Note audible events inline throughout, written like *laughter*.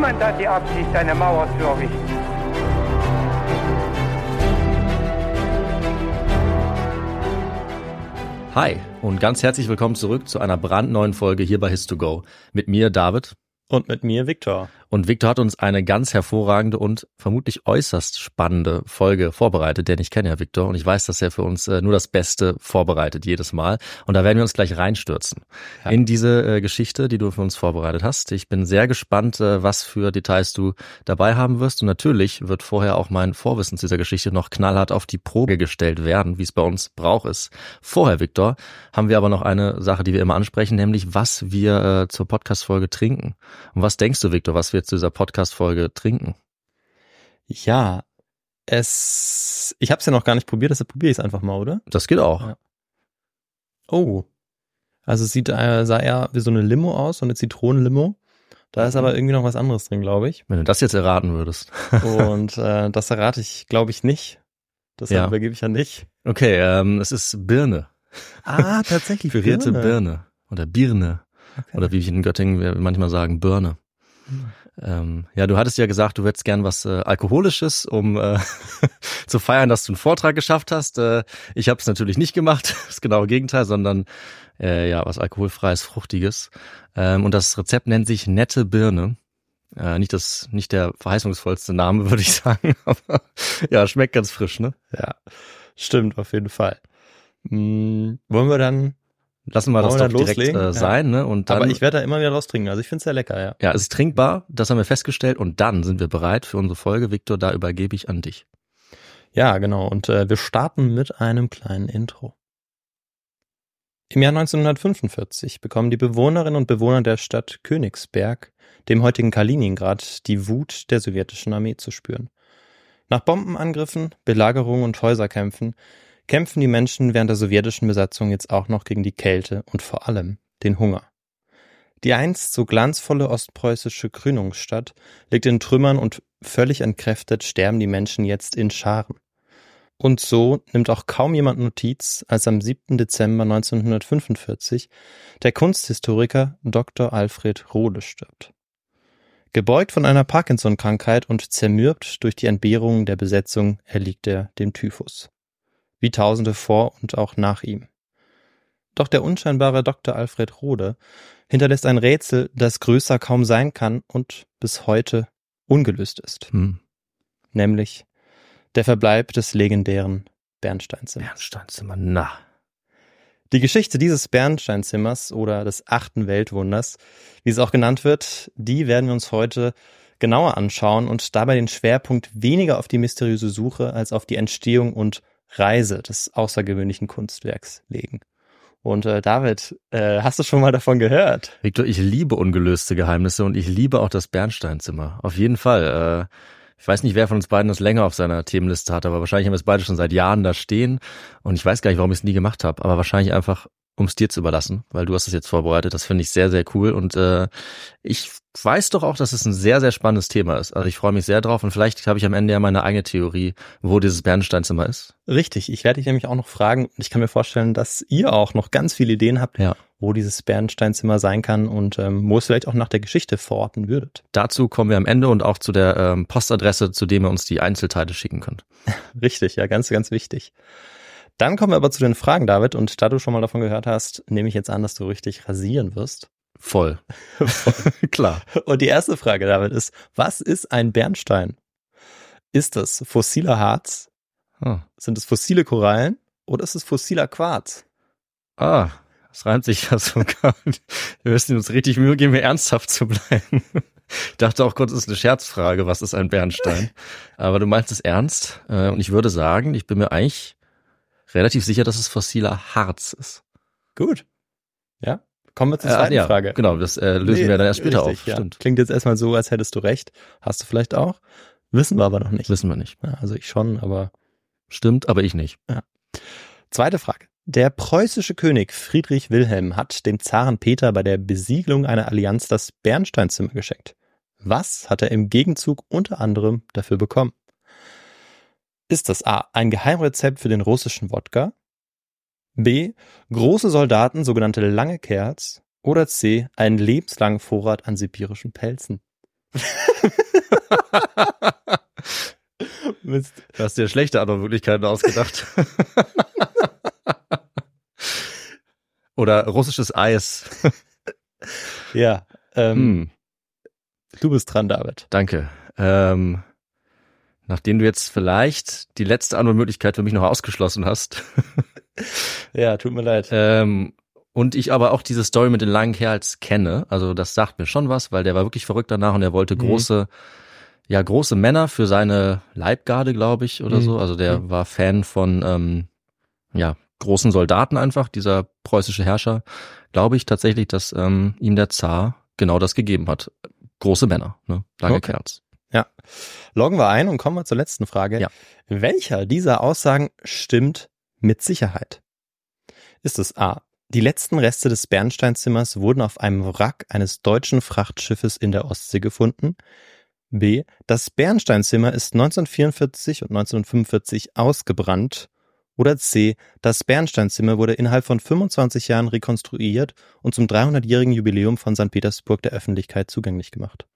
Niemand hat die Absicht, eine Mauer zu errichten. Hi und ganz herzlich willkommen zurück zu einer brandneuen Folge hier bei His2Go. Mit mir, David. Und mit mir Viktor. Und Victor hat uns eine ganz hervorragende und vermutlich äußerst spannende Folge vorbereitet, denn ich kenne ja Victor und ich weiß, dass er für uns äh, nur das Beste vorbereitet jedes Mal. Und da werden wir uns gleich reinstürzen ja. in diese äh, Geschichte, die du für uns vorbereitet hast. Ich bin sehr gespannt, äh, was für Details du dabei haben wirst. Und natürlich wird vorher auch mein Vorwissen zu dieser Geschichte noch knallhart auf die Probe gestellt werden, wie es bei uns Brauch ist. Vorher, Victor, haben wir aber noch eine Sache, die wir immer ansprechen, nämlich was wir zur Podcast-Folge trinken. Und was denkst du, Victor, was wir zu dieser Podcast-Folge trinken? Ja, es, ich habe es ja noch gar nicht probiert, deshalb probiere ich es einfach mal, oder? Das geht auch. Ja. Oh, also es sieht, äh, sah eher wie so eine Limo aus, so eine Zitronenlimo. Da ist aber irgendwie noch was anderes drin, glaube ich. Wenn du das jetzt erraten würdest. *laughs* Und äh, das errate ich, glaube ich, nicht. Deshalb ja. übergebe ich ja nicht. Okay, ähm, es ist Birne. Ah, tatsächlich. *laughs* Pürierte Birne. Birne. Oder Birne. Okay. Oder wie ich in Göttingen manchmal sagen, Birne. Ähm, ja, du hattest ja gesagt, du hättest gern was äh, Alkoholisches, um äh, *laughs* zu feiern, dass du einen Vortrag geschafft hast. Äh, ich habe es natürlich nicht gemacht, *laughs* das genaue Gegenteil, sondern äh, ja, was alkoholfreies, fruchtiges. Ähm, und das Rezept nennt sich nette Birne. Äh, nicht das, nicht der verheißungsvollste Name, *laughs* würde ich sagen, aber ja, schmeckt ganz frisch, ne? Ja, stimmt auf jeden Fall. Hm, wollen wir dann Lassen wir das doch direkt äh, sein, ja. ne? Und dann, Aber ich werde da immer wieder draus trinken. Also ich finde es sehr lecker, ja. Ja, es ist trinkbar, das haben wir festgestellt und dann sind wir bereit für unsere Folge. Victor, da übergebe ich an dich. Ja, genau. Und äh, wir starten mit einem kleinen Intro. Im Jahr 1945 bekommen die Bewohnerinnen und Bewohner der Stadt Königsberg, dem heutigen Kaliningrad, die Wut der sowjetischen Armee zu spüren. Nach Bombenangriffen, Belagerungen und Häuserkämpfen kämpfen die Menschen während der sowjetischen Besatzung jetzt auch noch gegen die Kälte und vor allem den Hunger. Die einst so glanzvolle ostpreußische Grünungsstadt liegt in Trümmern und völlig entkräftet sterben die Menschen jetzt in Scharen. Und so nimmt auch kaum jemand Notiz, als am 7. Dezember 1945 der Kunsthistoriker Dr. Alfred Rohle stirbt. Gebeugt von einer Parkinson-Krankheit und zermürbt durch die Entbehrungen der Besetzung erliegt er dem Typhus wie Tausende vor und auch nach ihm. Doch der unscheinbare Dr. Alfred Rode hinterlässt ein Rätsel, das größer kaum sein kann und bis heute ungelöst ist. Hm. Nämlich der Verbleib des legendären Bernsteinzimmers. Bernsteinzimmer, na. Die Geschichte dieses Bernsteinzimmers oder des achten Weltwunders, wie es auch genannt wird, die werden wir uns heute genauer anschauen und dabei den Schwerpunkt weniger auf die mysteriöse Suche als auf die Entstehung und Reise des außergewöhnlichen Kunstwerks legen. Und äh, David, äh, hast du schon mal davon gehört? Victor, ich liebe ungelöste Geheimnisse und ich liebe auch das Bernsteinzimmer. Auf jeden Fall. Äh, ich weiß nicht, wer von uns beiden das länger auf seiner Themenliste hat, aber wahrscheinlich haben wir es beide schon seit Jahren da stehen. Und ich weiß gar nicht, warum ich es nie gemacht habe, aber wahrscheinlich einfach, um es dir zu überlassen, weil du hast es jetzt vorbereitet. Das finde ich sehr, sehr cool. Und äh, ich weiß doch auch, dass es ein sehr, sehr spannendes Thema ist. Also ich freue mich sehr drauf und vielleicht habe ich am Ende ja meine eigene Theorie, wo dieses Bernsteinzimmer ist. Richtig, ich werde dich nämlich auch noch fragen und ich kann mir vorstellen, dass ihr auch noch ganz viele Ideen habt, ja. wo dieses Bernsteinzimmer sein kann und ähm, wo es vielleicht auch nach der Geschichte verorten würdet. Dazu kommen wir am Ende und auch zu der ähm, Postadresse, zu dem ihr uns die Einzelteile schicken könnt. *laughs* Richtig, ja, ganz, ganz wichtig. Dann kommen wir aber zu den Fragen, David, und da du schon mal davon gehört hast, nehme ich jetzt an, dass du richtig rasieren wirst. Voll. Voll. *laughs* *laughs* Klar. Und die erste Frage damit ist, was ist ein Bernstein? Ist das fossiler Harz? Hm. Sind es fossile Korallen? Oder ist es fossiler Quarz? Ah, das reimt sich ja *laughs* sogar. Wir müssen uns richtig Mühe geben, hier ernsthaft zu bleiben. Ich dachte auch kurz, es ist eine Scherzfrage, was ist ein Bernstein? Aber du meinst es ernst. Äh, und ich würde sagen, ich bin mir eigentlich relativ sicher, dass es fossiler Harz ist. Gut. Ja, Kommen wir zur Äh, zweiten ja, Frage. Genau, das äh, lösen Nee, wir dann erst später richtig, auf. Ja. Stimmt. Klingt jetzt erstmal so, als hättest du recht. Hast du vielleicht auch. Wissen wir aber noch nicht. Wissen wir nicht. Ja, also ich schon, aber Stimmt, aber ich nicht. Zweite Frage. Der preußische König Friedrich Wilhelm hat dem Zaren Peter bei der Besiegelung einer Allianz das Bernsteinzimmer geschenkt. Was hat er im Gegenzug unter anderem dafür bekommen? Ist das A. ein Geheimrezept für den russischen Wodka? B. große Soldaten, sogenannte lange Kerls? Oder C. einen lebenslangen Vorrat an sibirischen Pelzen? *laughs* Mist. Du hast dir schlechte Antwortmöglichkeiten ausgedacht. *laughs* Oder russisches Eis. Ja, ähm, Hm, du bist dran, David. danke. Ähm, nachdem du jetzt vielleicht die letzte Antwortmöglichkeit für mich noch ausgeschlossen hast, *laughs* Ja, tut mir leid. ähm, und ich aber auch diese Story mit den langen Kerls kenne, also das sagt mir schon was, weil der war wirklich verrückt danach und er wollte Mhm. große, ja, große Männer für seine Leibgarde, glaube ich, oder Mhm. so. Also der Mhm. war Fan von, ähm, ja, großen Soldaten einfach, dieser preußische Herrscher. Glaube ich tatsächlich, dass ähm, ihm der Zar genau das gegeben hat. Große Männer, ne? lange Okay. Kerls. Loggen wir ein und kommen wir zur letzten Frage. Ja. Welcher dieser Aussagen stimmt mit Sicherheit? Ist es A. Die letzten Reste des Bernsteinzimmers wurden auf einem Wrack eines deutschen Frachtschiffes in der Ostsee gefunden. B. Das Bernsteinzimmer ist 1944 und 1945 ausgebrannt. Oder C. Das Bernsteinzimmer wurde innerhalb von 25 Jahren rekonstruiert und zum 300-jährigen Jubiläum von St. Petersburg der Öffentlichkeit zugänglich gemacht.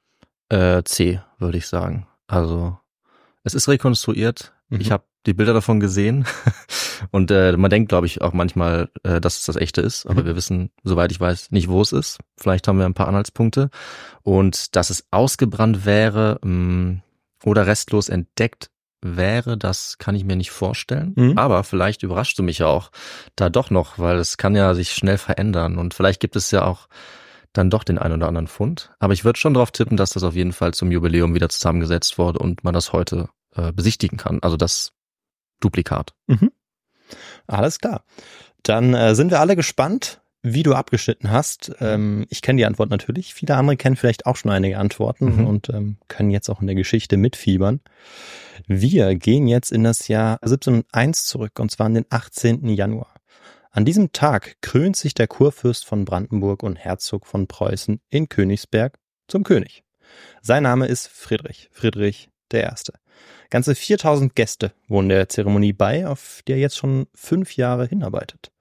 Äh, C, würde ich sagen. Also es ist rekonstruiert. Mhm. Ich habe die Bilder davon gesehen *laughs* und äh, man denkt, glaube ich, auch manchmal, äh, dass es das echte ist, aber Mhm. wir wissen, soweit ich weiß, nicht, wo es ist. Vielleicht haben wir ein paar Anhaltspunkte. Und dass es ausgebrannt wäre mh, oder restlos entdeckt wäre, das kann ich mir nicht vorstellen. Mhm. Aber vielleicht überraschst du mich ja auch da doch noch, weil es kann ja sich schnell verändern und vielleicht gibt es ja auch dann doch den einen oder anderen Fund. Aber ich würde schon darauf tippen, dass das auf jeden Fall zum Jubiläum wieder zusammengesetzt wurde und man das heute äh, besichtigen kann. Also das Duplikat. Alles klar. Dann äh, sind wir alle gespannt, wie du abgeschnitten hast. Ähm, ich kenne die Antwort natürlich. Viele andere kennen vielleicht auch schon einige Antworten Mhm. und ähm, können jetzt auch in der Geschichte mitfiebern. Wir gehen jetzt in das Jahr 1701 zurück und zwar an den 18. Januar. An diesem Tag krönt sich der Kurfürst von Brandenburg und Herzog von Preußen in Königsberg zum König. Sein Name ist Friedrich, Friedrich der Erste. Ganze 4000 Gäste wohnen der Zeremonie bei, auf die er jetzt schon fünf Jahre hinarbeitet.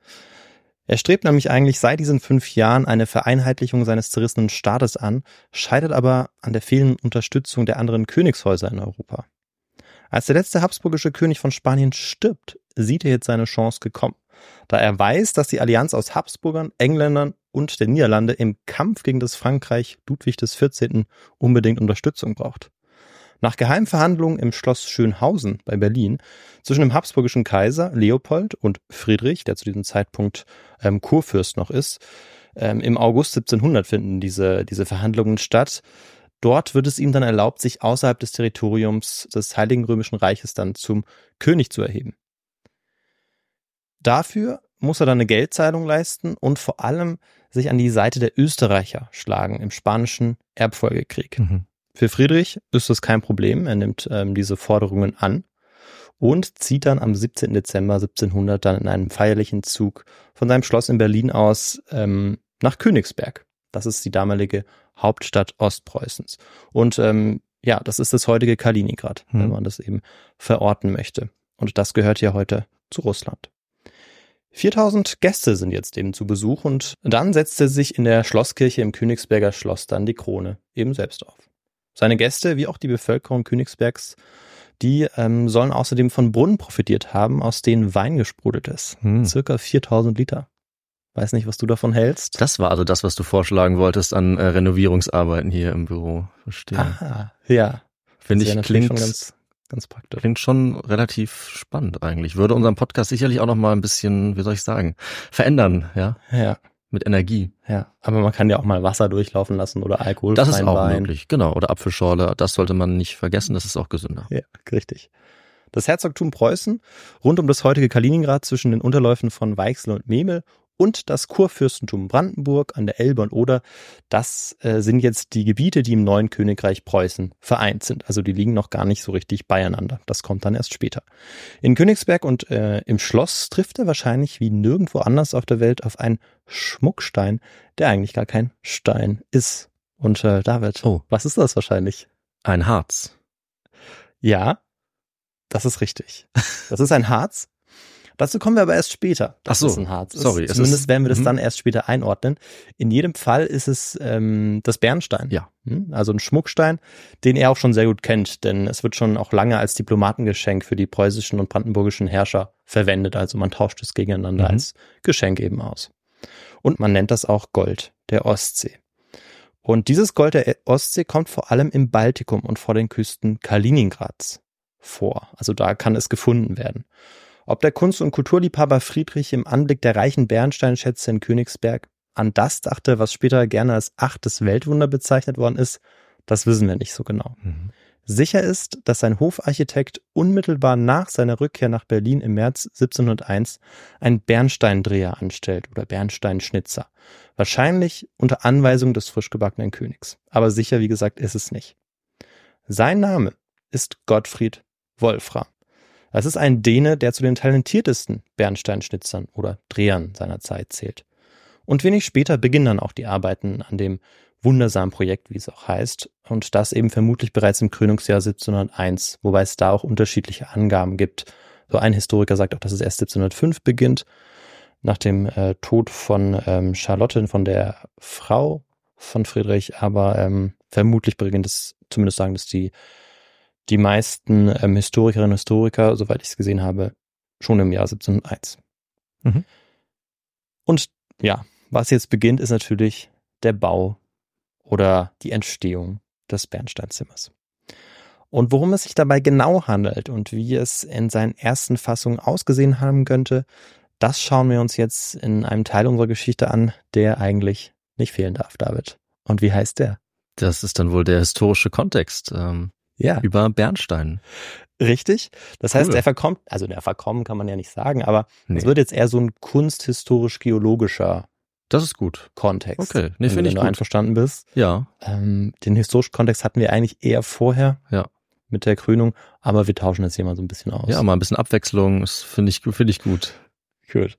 Er strebt nämlich eigentlich seit diesen fünf Jahren eine Vereinheitlichung seines zerrissenen Staates an, scheitert aber an der fehlenden Unterstützung der anderen Königshäuser in Europa. Als der letzte habsburgische König von Spanien stirbt, sieht er jetzt seine Chance gekommen, da er weiß, dass die Allianz aus Habsburgern, Engländern und der Niederlande im Kampf gegen das Frankreich Ludwig XIV. unbedingt Unterstützung braucht. Nach geheimen Verhandlungen im Schloss Schönhausen bei Berlin zwischen dem habsburgischen Kaiser Leopold und Friedrich, der zu diesem Zeitpunkt ähm, Kurfürst noch ist, ähm, im August 1700 finden diese, diese Verhandlungen statt. Dort wird es ihm dann erlaubt, sich außerhalb des Territoriums des Heiligen Römischen Reiches dann zum König zu erheben. Dafür muss er dann eine Geldzahlung leisten und vor allem sich an die Seite der Österreicher schlagen im spanischen Erbfolgekrieg. Mhm. Für Friedrich ist das kein Problem. Er nimmt ähm, diese Forderungen an und zieht dann am 17. Dezember 1700 dann in einem feierlichen Zug von seinem Schloss in Berlin aus ähm, nach Königsberg. Das ist die damalige Hauptstadt Ostpreußens. Und ähm, ja, das ist das heutige Kaliningrad, Hm. wenn man das eben verorten möchte. Und das gehört ja heute zu Russland. 4000 Gäste sind jetzt eben zu Besuch und dann setzt er sich in der Schlosskirche im Königsberger Schloss dann die Krone eben selbst auf. Seine Gäste, wie auch die Bevölkerung Königsbergs, die ähm, sollen außerdem von Brunnen profitiert haben, aus denen Wein gesprudelt ist. Hm. Circa 4000 Liter. Weiß nicht, was du davon hältst. Das war also das, was du vorschlagen wolltest an äh, Renovierungsarbeiten hier im Büro. Verstehe. Ah, ja. Finde ich, klingt, schon ganz, praktisch. klingt schon relativ spannend eigentlich. Würde unseren Podcast sicherlich auch noch mal ein bisschen, wie soll ich sagen, verändern, ja, Ja, mit Energie. ja. Aber man kann ja auch mal Wasser durchlaufen lassen oder Alkohol. Das ist auch Wein. möglich, genau. Oder Apfelschorle, das sollte man nicht vergessen, das ist auch gesünder. Ja, richtig. Das Herzogtum Preußen rund um das heutige Kaliningrad zwischen den Unterläufen von Weichsel und Memel und das Kurfürstentum Brandenburg an der Elbe und Oder, das äh, sind jetzt die Gebiete, die im neuen Königreich Preußen vereint sind. Also die liegen noch gar nicht so richtig beieinander. Das kommt dann erst später. In Königsberg und äh, im Schloss trifft er wahrscheinlich wie nirgendwo anders auf der Welt auf einen Schmuckstein, der eigentlich gar kein Stein ist. Und äh, David, Oh. was ist das wahrscheinlich? Ein Harz. Ja, das ist richtig. Das ist ein Harz. Dazu kommen wir aber erst später. dass so, es ein Harz ist. sorry, es Zumindest ist- werden wir das mhm. dann erst später einordnen. In jedem Fall ist es ähm, das Bernstein. Ja. Hm, Also ein Schmuckstein, den er auch schon sehr gut kennt, denn es wird schon auch lange als Diplomatengeschenk für die preußischen und brandenburgischen Herrscher verwendet. Also man tauscht es gegeneinander Mhm. als Geschenk eben aus. Und man nennt das auch Gold der Ostsee. Und dieses Gold der Ostsee kommt vor allem im Baltikum und vor den Küsten Kaliningrads vor. Also da kann es gefunden werden. Ob der Kunst- und Kulturliebhaber Friedrich im Anblick der reichen Bernsteinschätze in Königsberg an das dachte, was später gerne als achtes Weltwunder bezeichnet worden ist, das wissen wir nicht so genau. Mhm. Sicher ist, dass sein Hofarchitekt unmittelbar nach seiner Rückkehr nach Berlin im März 1701 einen Bernsteindreher anstellt oder Bernsteinschnitzer. Wahrscheinlich unter Anweisung des frisch gebackenen Königs. Aber sicher, wie gesagt, ist es nicht. Sein Name ist Gottfried Wolfram. Das ist ein Däne, der zu den talentiertesten Bernsteinschnitzern oder Drehern seiner Zeit zählt. Und wenig später beginnen dann auch die Arbeiten an dem wundersamen Projekt, wie es auch heißt, und das eben vermutlich bereits im Krönungsjahr 1701, wobei es da auch unterschiedliche Angaben gibt. So ein Historiker sagt auch, dass es erst 1705 beginnt, nach dem äh, Tod von ähm, Charlotte, von der Frau von Friedrich, aber ähm, vermutlich beginnt es, zumindest sagen das die, die meisten ähm, Historikerinnen und Historiker, soweit ich es gesehen habe, schon im Jahr 1701. Mhm. Und ja, was jetzt beginnt, ist natürlich der Bau oder die Entstehung des Bernsteinzimmers. Und worum es sich dabei genau handelt und wie es in seinen ersten Fassungen ausgesehen haben könnte, das schauen wir uns jetzt in einem Teil unserer Geschichte an, der eigentlich nicht fehlen darf, David. Und wie heißt der? Das ist dann wohl der historische Kontext ähm, Ja, über Bernstein. richtig. Das heißt, Cool. er verkommt, also der verkommen kann man ja nicht sagen, aber Nee. es wird jetzt eher so ein kunsthistorisch-geologischer Das ist gut. Kontext. Okay, nee, wenn finde ich du gut. einverstanden bist. Ja, Ähm, den historischen Kontext hatten wir eigentlich eher vorher Ja. mit der Krönung, aber wir tauschen jetzt hier mal so ein bisschen aus. ja, mal ein bisschen Abwechslung, das finde ich, finde ich gut. Gut.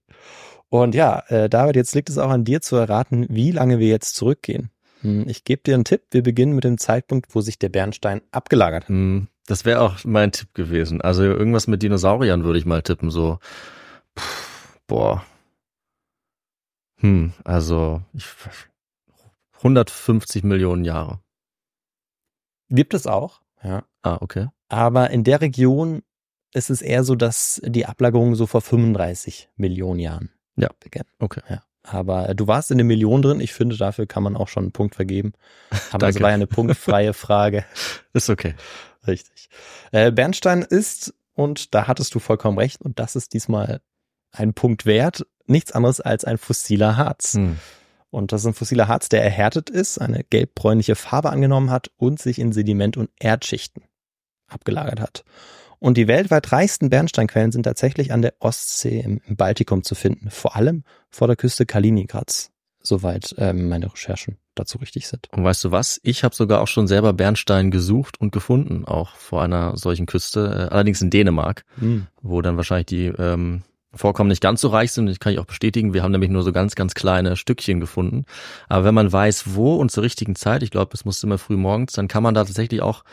Und ja, äh, David, jetzt liegt es auch an dir zu erraten, wie lange wir jetzt zurückgehen. Hm, Ich gebe dir einen Tipp. Wir beginnen mit dem Zeitpunkt, wo sich der Bernstein abgelagert hat. Hm, Das wäre auch mein Tipp gewesen. Also irgendwas mit Dinosauriern würde ich mal tippen, so. Puh, boah. Hm, also ich, 150 Millionen Jahre. Gibt es auch, ja. Ah, okay. Aber in der Region ist es eher so, dass die Ablagerung so vor 35 Millionen Jahren Ja. begann. Okay. Ja. Aber äh, du warst in der Million drin. Ich finde, dafür kann man auch schon einen Punkt vergeben. *laughs* Aber es war ja eine punktfreie *laughs* Frage. Ist okay. Richtig. Äh, Bernstein ist, und da hattest du vollkommen recht, und das ist diesmal ein Punkt wert, nichts anderes als ein fossiler Harz. Hm. Und das ist ein fossiler Harz, der erhärtet ist, eine gelbbräunliche Farbe angenommen hat und sich in Sediment- und Erdschichten abgelagert hat. Und die weltweit reichsten Bernsteinquellen sind tatsächlich an der Ostsee im, im Baltikum zu finden, vor allem vor der Küste Kaliningrads, soweit ähm, meine Recherchen dazu richtig sind. Und weißt du was? Ich habe sogar auch schon selber Bernstein gesucht und gefunden, auch vor einer solchen Küste, äh, allerdings in Dänemark, wo dann wahrscheinlich die ähm, Vorkommen nicht ganz so reich sind. Das kann ich auch bestätigen. Wir haben nämlich nur so ganz, ganz kleine Stückchen gefunden. Aber wenn man weiß, wo und zur richtigen Zeit, ich glaube, es muss immer früh morgens, dann kann man da tatsächlich auch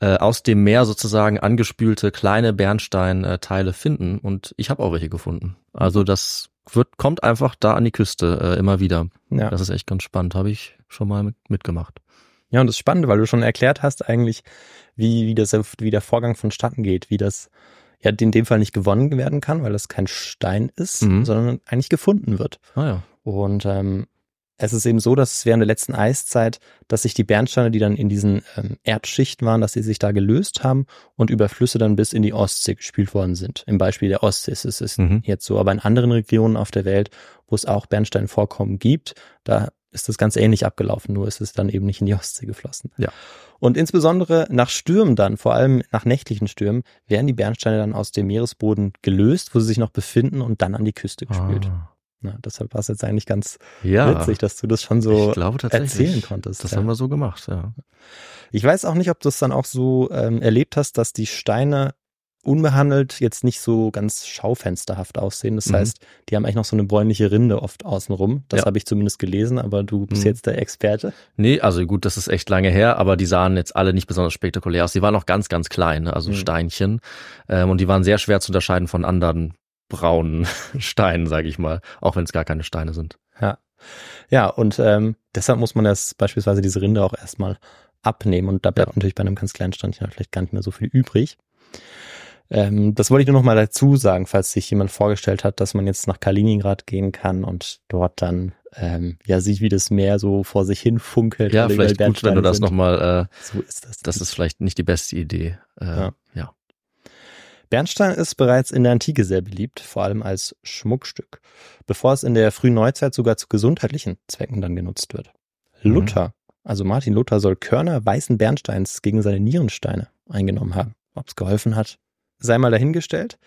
äh, aus dem Meer sozusagen angespülte kleine Bernsteinteile finden. Und ich habe auch welche gefunden. Also das wird, kommt einfach da an die Küste äh, immer wieder. Ja. Das ist echt ganz spannend. Habe ich schon mal mit, mitgemacht. Ja, und das ist spannend, weil du schon erklärt hast eigentlich, wie, wie, das, wie der Vorgang vonstatten geht, wie das ja in dem Fall nicht gewonnen werden kann, weil das kein Stein ist, Mhm. sondern eigentlich gefunden wird. Ah ja. Und ähm, es ist eben so, dass während der letzten Eiszeit, dass sich die Bernsteine, die dann in diesen ähm, Erdschichten waren, dass sie sich da gelöst haben und über Flüsse dann bis in die Ostsee gespült worden sind. Im Beispiel der Ostsee ist es Mhm. jetzt so, aber in anderen Regionen auf der Welt, wo es auch Bernsteinvorkommen gibt, da ist das ganz ähnlich abgelaufen, nur ist es dann eben nicht in die Ostsee geflossen. Ja. Und insbesondere nach Stürmen dann, vor allem nach nächtlichen Stürmen, werden die Bernsteine dann aus dem Meeresboden gelöst, wo sie sich noch befinden und dann an die Küste gespült. Ah. Na, deshalb war es jetzt eigentlich ganz Ja, witzig, dass du das schon so glaube erzählen konntest. Das ja. haben wir so gemacht, ja. Ich weiß auch nicht, ob du es dann auch so ähm, erlebt hast, dass die Steine unbehandelt jetzt nicht so ganz schaufensterhaft aussehen. Das Mhm. heißt, die haben eigentlich noch so eine bräunliche Rinde oft außenrum. Das Ja. habe ich zumindest gelesen, aber du bist Mhm. jetzt der Experte. Nee, also gut, das ist echt lange her, aber die sahen jetzt alle nicht besonders spektakulär aus. Die waren auch ganz, ganz klein, ne? also Mhm. Steinchen. Ähm, und die waren sehr schwer zu unterscheiden von anderen braunen *laughs* Steinen, sage ich mal, auch wenn es gar keine Steine sind. Ja, und ähm, deshalb muss man das beispielsweise diese Rinde auch erstmal abnehmen. Und da bleibt natürlich bei einem ganz kleinen Steinchen halt vielleicht gar nicht mehr so viel übrig. Ähm, das wollte ich nur noch mal dazu sagen, falls sich jemand vorgestellt hat, dass man jetzt nach Kaliningrad gehen kann und dort dann ähm, ja sieht, wie das Meer so vor sich hin funkelt. Ja, vielleicht gut, wenn du das sind. nochmal, äh, So ist das. das ist vielleicht nicht die beste Idee. Äh, Ja. ja. Bernstein ist bereits in der Antike sehr beliebt, vor allem als Schmuckstück, bevor es in der frühen Neuzeit sogar zu gesundheitlichen Zwecken dann genutzt wird. Mhm. Luther, also Martin Luther, soll Körner weißen Bernsteins gegen seine Nierensteine eingenommen haben. Ob es geholfen hat, sei mal dahingestellt.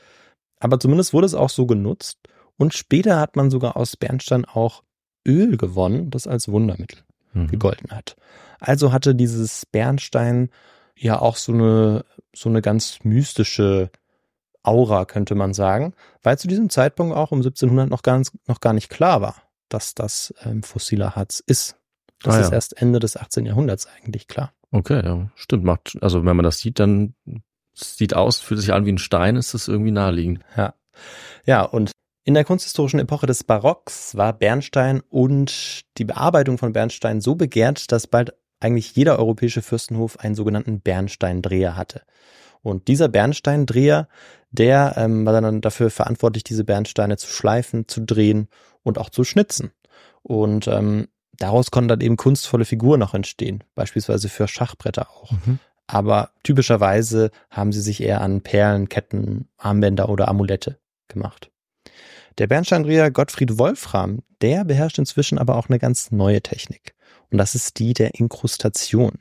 Aber zumindest wurde es auch so genutzt und später hat man sogar aus Bernstein auch Öl gewonnen, das als Wundermittel Mhm. gegolten hat. Also hatte dieses Bernstein ja auch so eine, so eine ganz mystische Aura, könnte man sagen, weil zu diesem Zeitpunkt auch um 1700 noch ganz, noch gar nicht klar war, dass das ähm, fossiler Harz ist. Das Ah, ist ja. erst Ende des 18. Jahrhunderts eigentlich klar. Okay, ja, stimmt. Macht, also wenn man das sieht, dann sieht aus, fühlt sich an wie ein Stein, ist das irgendwie naheliegend. Ja. Ja, und in der kunsthistorischen Epoche des Barocks war Bernstein und die Bearbeitung von Bernstein so begehrt, dass bald eigentlich jeder europäische Fürstenhof einen sogenannten Bernsteindreher hatte. Und dieser Bernsteindreher, der ähm, war dann dafür verantwortlich, diese Bernsteine zu schleifen, zu drehen und auch zu schnitzen. Und ähm, daraus konnten dann eben kunstvolle Figuren noch entstehen, beispielsweise für Schachbretter auch. Aber typischerweise haben sie sich eher an Perlen, Ketten, Armbänder oder Amulette gemacht. Der Bernsteindreher Gottfried Wolfram, der beherrscht inzwischen aber auch eine ganz neue Technik. Und das ist die der Inkrustation.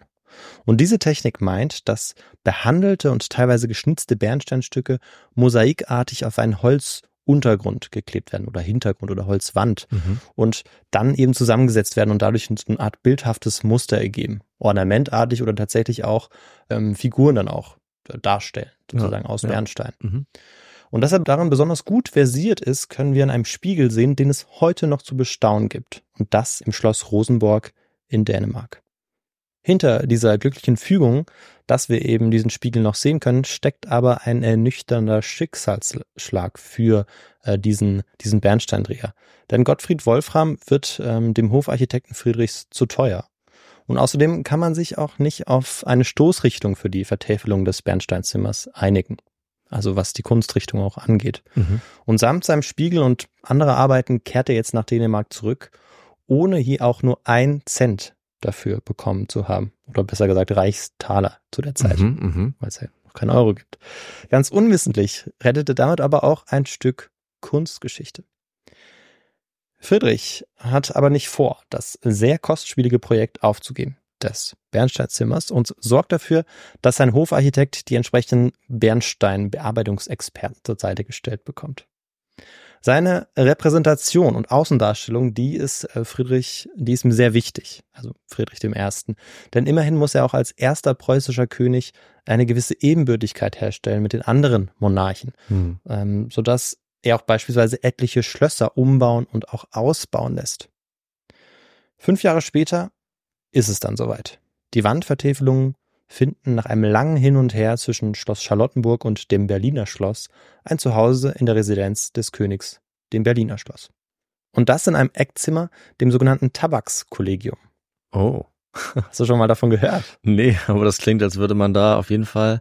Und diese Technik meint, dass behandelte und teilweise geschnitzte Bernsteinstücke mosaikartig auf einen Holzuntergrund geklebt werden oder Hintergrund oder Holzwand Mhm. und dann eben zusammengesetzt werden und dadurch eine Art bildhaftes Muster ergeben. Ornamentartig oder tatsächlich auch ähm, Figuren dann auch äh, darstellen, sozusagen aus ja. Bernstein. Mhm. Und dass er darin besonders gut versiert ist, können wir in einem Spiegel sehen, den es heute noch zu bestaunen gibt. Und das im Schloss Rosenborg in Dänemark. Hinter dieser glücklichen Fügung, dass wir eben diesen Spiegel noch sehen können, steckt aber ein ernüchternder Schicksalsschlag für äh, diesen, diesen Bernsteindreher. Denn Gottfried Wolfram wird ähm, dem Hofarchitekten Friedrichs zu teuer. Und außerdem kann man sich auch nicht auf eine Stoßrichtung für die Vertäfelung des Bernsteinzimmers einigen. Also was die Kunstrichtung auch angeht. Mhm. Und samt seinem Spiegel und anderer Arbeiten kehrt er jetzt nach Dänemark zurück, ohne je auch nur ein Cent dafür bekommen zu haben. Oder besser gesagt Reichstaler zu der Zeit, Mhm, mhm. weil es ja noch keinen Euro gibt. Ganz unwissentlich rettete damit aber auch ein Stück Kunstgeschichte. Friedrich hat aber nicht vor, das sehr kostspielige Projekt aufzugeben des Bernsteinzimmers und sorgt dafür, dass sein Hofarchitekt die entsprechenden Bernstein-Bearbeitungsexperten zur Seite gestellt bekommt. Seine Repräsentation und Außendarstellung, die ist äh, Friedrich, die ist ihm sehr wichtig, also Friedrich dem Ersten. Denn immerhin muss er auch als erster preußischer König eine gewisse Ebenbürtigkeit herstellen mit den anderen Monarchen, Mhm. ähm, sodass er auch beispielsweise etliche Schlösser umbauen und auch ausbauen lässt. Fünf Jahre später ist es dann soweit. Die Wandvertäfelungen finden nach einem langen Hin und Her zwischen Schloss Charlottenburg und dem Berliner Schloss ein Zuhause in der Residenz des Königs, dem Berliner Schloss. Und das in einem Eckzimmer, dem sogenannten Tabakskollegium. Oh. *laughs* Hast du schon mal davon gehört? Nee, aber das klingt, als würde man da auf jeden Fall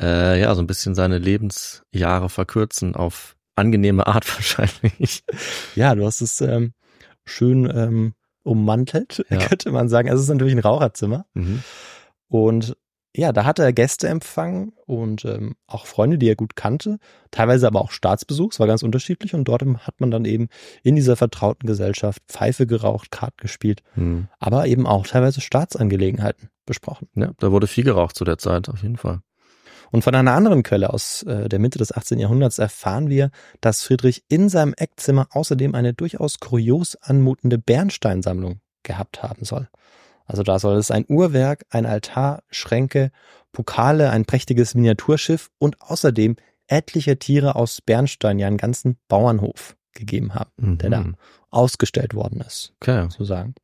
äh, ja so ein bisschen seine Lebensjahre verkürzen auf angenehme Art *laughs* wahrscheinlich. Ja, du hast es ähm, schön ähm, ummantelt, Ja. *laughs* könnte man sagen. Also es ist natürlich ein Raucherzimmer. Mhm. Und ja, da hat er Gäste empfangen und ähm, auch Freunde, die er gut kannte, teilweise aber auch Staatsbesuch, es war ganz unterschiedlich und dort hat man dann eben in dieser vertrauten Gesellschaft Pfeife geraucht, Kart gespielt, Mhm. aber eben auch teilweise Staatsangelegenheiten besprochen. Ja, da wurde viel geraucht zu der Zeit, auf jeden Fall. Und von einer anderen Quelle aus äh, der Mitte des 18. Jahrhunderts erfahren wir, dass Friedrich in seinem Eckzimmer außerdem eine durchaus kurios anmutende Bernsteinsammlung gehabt haben soll. Also da soll es ein Uhrwerk, ein Altar, Schränke, Pokale, ein prächtiges Miniaturschiff und außerdem etliche Tiere aus Bernstein, ja einen ganzen Bauernhof gegeben haben, Mhm. der da ausgestellt worden ist, Okay. sozusagen.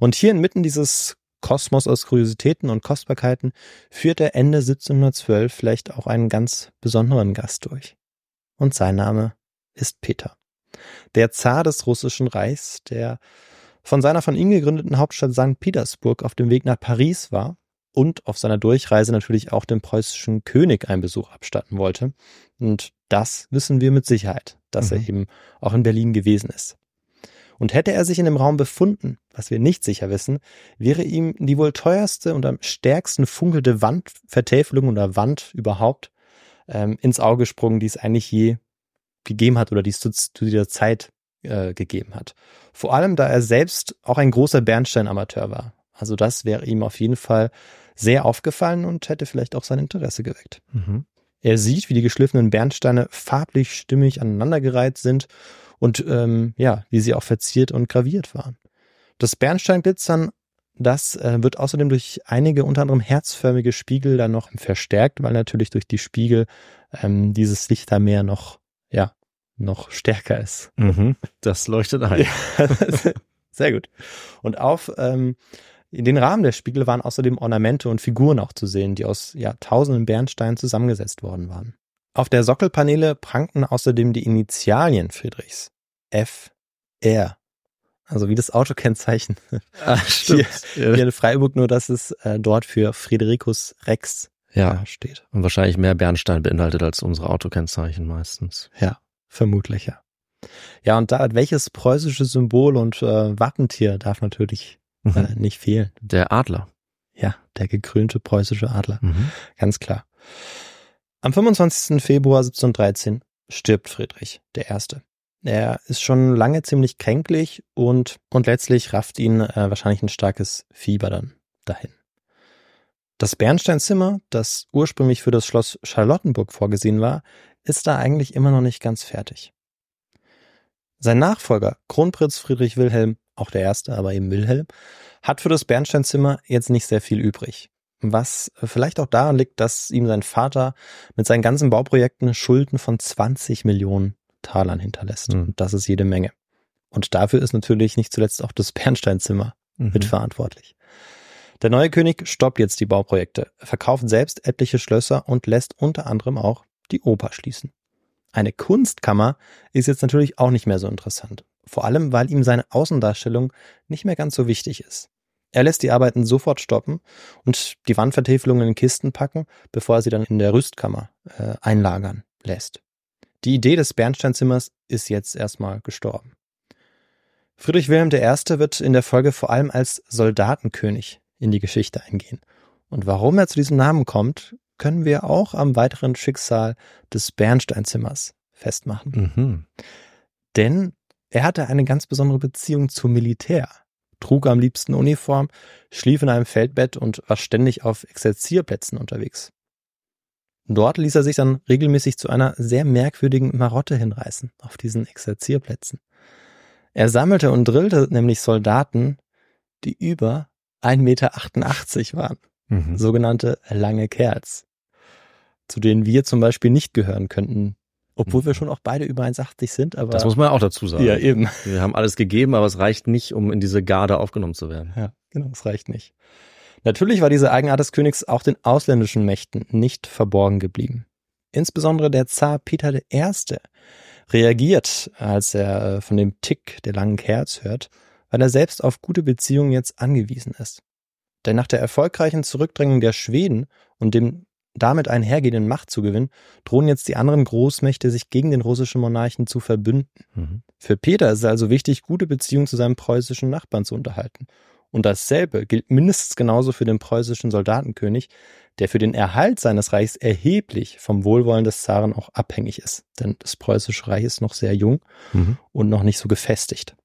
Und hier inmitten dieses Kosmos aus Kuriositäten und Kostbarkeiten führt er Ende 1712 vielleicht auch einen ganz besonderen Gast durch. Und sein Name ist Peter. Der Zar des Russischen Reichs, der von seiner von ihm gegründeten Hauptstadt St. Petersburg auf dem Weg nach Paris war und auf seiner Durchreise natürlich auch dem preußischen König einen Besuch abstatten wollte. Und das wissen wir mit Sicherheit, dass Mhm. er eben auch in Berlin gewesen ist. Und hätte er sich in dem Raum befunden, was wir nicht sicher wissen, wäre ihm die wohl teuerste und am stärksten funkelte Wandvertäfelung oder Wand überhaupt ähm, ins Auge gesprungen, die es eigentlich je gegeben hat oder die es zu, zu dieser Zeit äh, gegeben hat. Vor allem, da er selbst auch ein großer Bernstein-Amateur war. Also das wäre ihm auf jeden Fall sehr aufgefallen und hätte vielleicht auch sein Interesse geweckt. Mhm. Er sieht, wie die geschliffenen Bernsteine farblich stimmig aneinandergereiht sind und ähm, ja, wie sie auch verziert und graviert waren. Das Bernsteinglitzern, das äh, wird außerdem durch einige unter anderem herzförmige Spiegel dann noch verstärkt, weil natürlich durch die Spiegel ähm, dieses Lichtermeer noch ja noch stärker ist. Mhm. Das leuchtet ein. *laughs* Sehr gut. Und auf ähm, in den Rahmen der Spiegel waren außerdem Ornamente und Figuren auch zu sehen, die aus ja, tausenden Bernsteinen zusammengesetzt worden waren. Auf der Sockelpaneele prangten außerdem die Initialien Friedrichs. F. R. Also wie das Autokennzeichen Ah, Hier, hier in Freiburg, nur dass es äh, dort für Fridericus Rex Ja, steht. und wahrscheinlich mehr Bernstein beinhaltet als unsere Autokennzeichen meistens. Ja, vermutlich ja. Ja, und da welches preußische Symbol und äh, Wappentier darf natürlich Mhm. äh, nicht fehlen. Der Adler. Ja, der gekrönte preußische Adler. Mhm. Ganz klar. Am 25. Februar 1713 stirbt Friedrich der Erste. Er ist schon lange ziemlich kränklich und, und letztlich rafft ihn äh, wahrscheinlich ein starkes Fieber dann dahin. Das Bernsteinzimmer, das ursprünglich für das Schloss Charlottenburg vorgesehen war, ist da eigentlich immer noch nicht ganz fertig. Sein Nachfolger, Kronprinz Friedrich Wilhelm, auch der Erste, aber eben Wilhelm, hat für das Bernsteinzimmer jetzt nicht sehr viel übrig. Was vielleicht auch daran liegt, dass ihm sein Vater mit seinen ganzen Bauprojekten Schulden von 20 Millionen Talern hinterlässt. Mhm. Und das ist jede Menge. Und dafür ist natürlich nicht zuletzt auch das Bernsteinzimmer Mhm. mitverantwortlich. Der neue König stoppt jetzt die Bauprojekte, verkauft selbst etliche Schlösser und lässt unter anderem auch die Oper schließen. Eine Kunstkammer ist jetzt natürlich auch nicht mehr so interessant. Vor allem, weil ihm seine Außendarstellung nicht mehr ganz so wichtig ist. Er lässt die Arbeiten sofort stoppen und die Wandvertäfelungen in Kisten packen, bevor er sie dann in der Rüstkammer äh, einlagern lässt. Die Idee des Bernsteinzimmers ist jetzt erstmal gestorben. Friedrich Wilhelm I. wird in der Folge vor allem als Soldatenkönig in die Geschichte eingehen. Und warum er zu diesem Namen kommt, können wir auch am weiteren Schicksal des Bernsteinzimmers festmachen. Mhm. Denn er hatte eine ganz besondere Beziehung zum Militär, trug am liebsten Uniform, schlief in einem Feldbett und war ständig auf Exerzierplätzen unterwegs. Dort ließ er sich dann regelmäßig zu einer sehr merkwürdigen Marotte hinreißen, auf diesen Exerzierplätzen. Er sammelte und drillte nämlich Soldaten, die über 1,88 Meter waren, Mhm. sogenannte lange Kerls, zu denen wir zum Beispiel nicht gehören könnten, obwohl wir schon auch beide über 1,80 sind, aber Das muss man auch dazu sagen. ja eben. Wir haben alles gegeben, aber es reicht nicht, um in diese Garde aufgenommen zu werden. Ja, genau, das reicht nicht. Natürlich war diese Eigenart des Königs auch den ausländischen Mächten nicht verborgen geblieben. Insbesondere der Zar Peter I. reagiert, als er äh, von dem Tick der langen Kerz hört, weil er selbst auf gute Beziehungen jetzt angewiesen ist. Denn nach der erfolgreichen Zurückdrängung der Schweden und dem damit einhergehenden Machtzugewinn drohen jetzt die anderen Großmächte sich gegen den russischen Monarchen zu verbünden. Mhm. Für Peter ist es also wichtig, gute Beziehungen zu seinem preußischen Nachbarn zu unterhalten. Und dasselbe gilt mindestens genauso für den preußischen Soldatenkönig, der für den Erhalt seines Reichs erheblich vom Wohlwollen des Zaren auch abhängig ist. Denn das preußische Reich ist noch sehr jung Mhm. und noch nicht so gefestigt.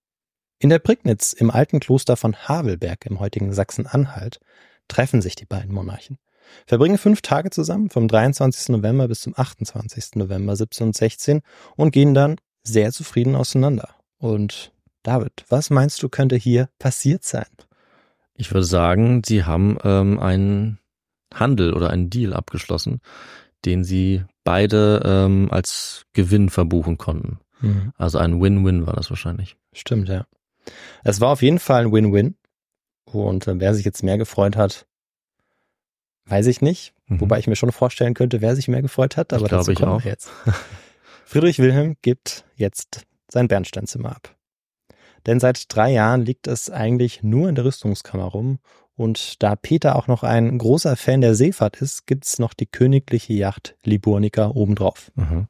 In der Prignitz im alten Kloster von Havelberg im heutigen Sachsen-Anhalt treffen sich die beiden Monarchen. verbringen fünf Tage zusammen, vom 23. November bis zum 28. November 1716 und gehen dann sehr zufrieden auseinander. Und David, was meinst du, könnte hier passiert sein? Ich würde sagen, sie haben ähm, einen Handel oder einen Deal abgeschlossen, den sie beide ähm, als Gewinn verbuchen konnten. Mhm. Also ein Win-Win war das wahrscheinlich. Stimmt, ja. Es war auf jeden Fall ein Win-Win. Und äh, wer sich jetzt mehr gefreut hat, weiß ich nicht. Mhm. Wobei ich mir schon vorstellen könnte, wer sich mehr gefreut hat, aber Ich dazu kommen auch. wir jetzt. Friedrich Wilhelm gibt jetzt sein Bernsteinzimmer ab. Denn seit drei Jahren liegt es eigentlich nur in der Rüstungskammer rum. Und da Peter auch noch ein großer Fan der Seefahrt ist, gibt's noch die königliche Yacht Liburnica obendrauf. Mhm.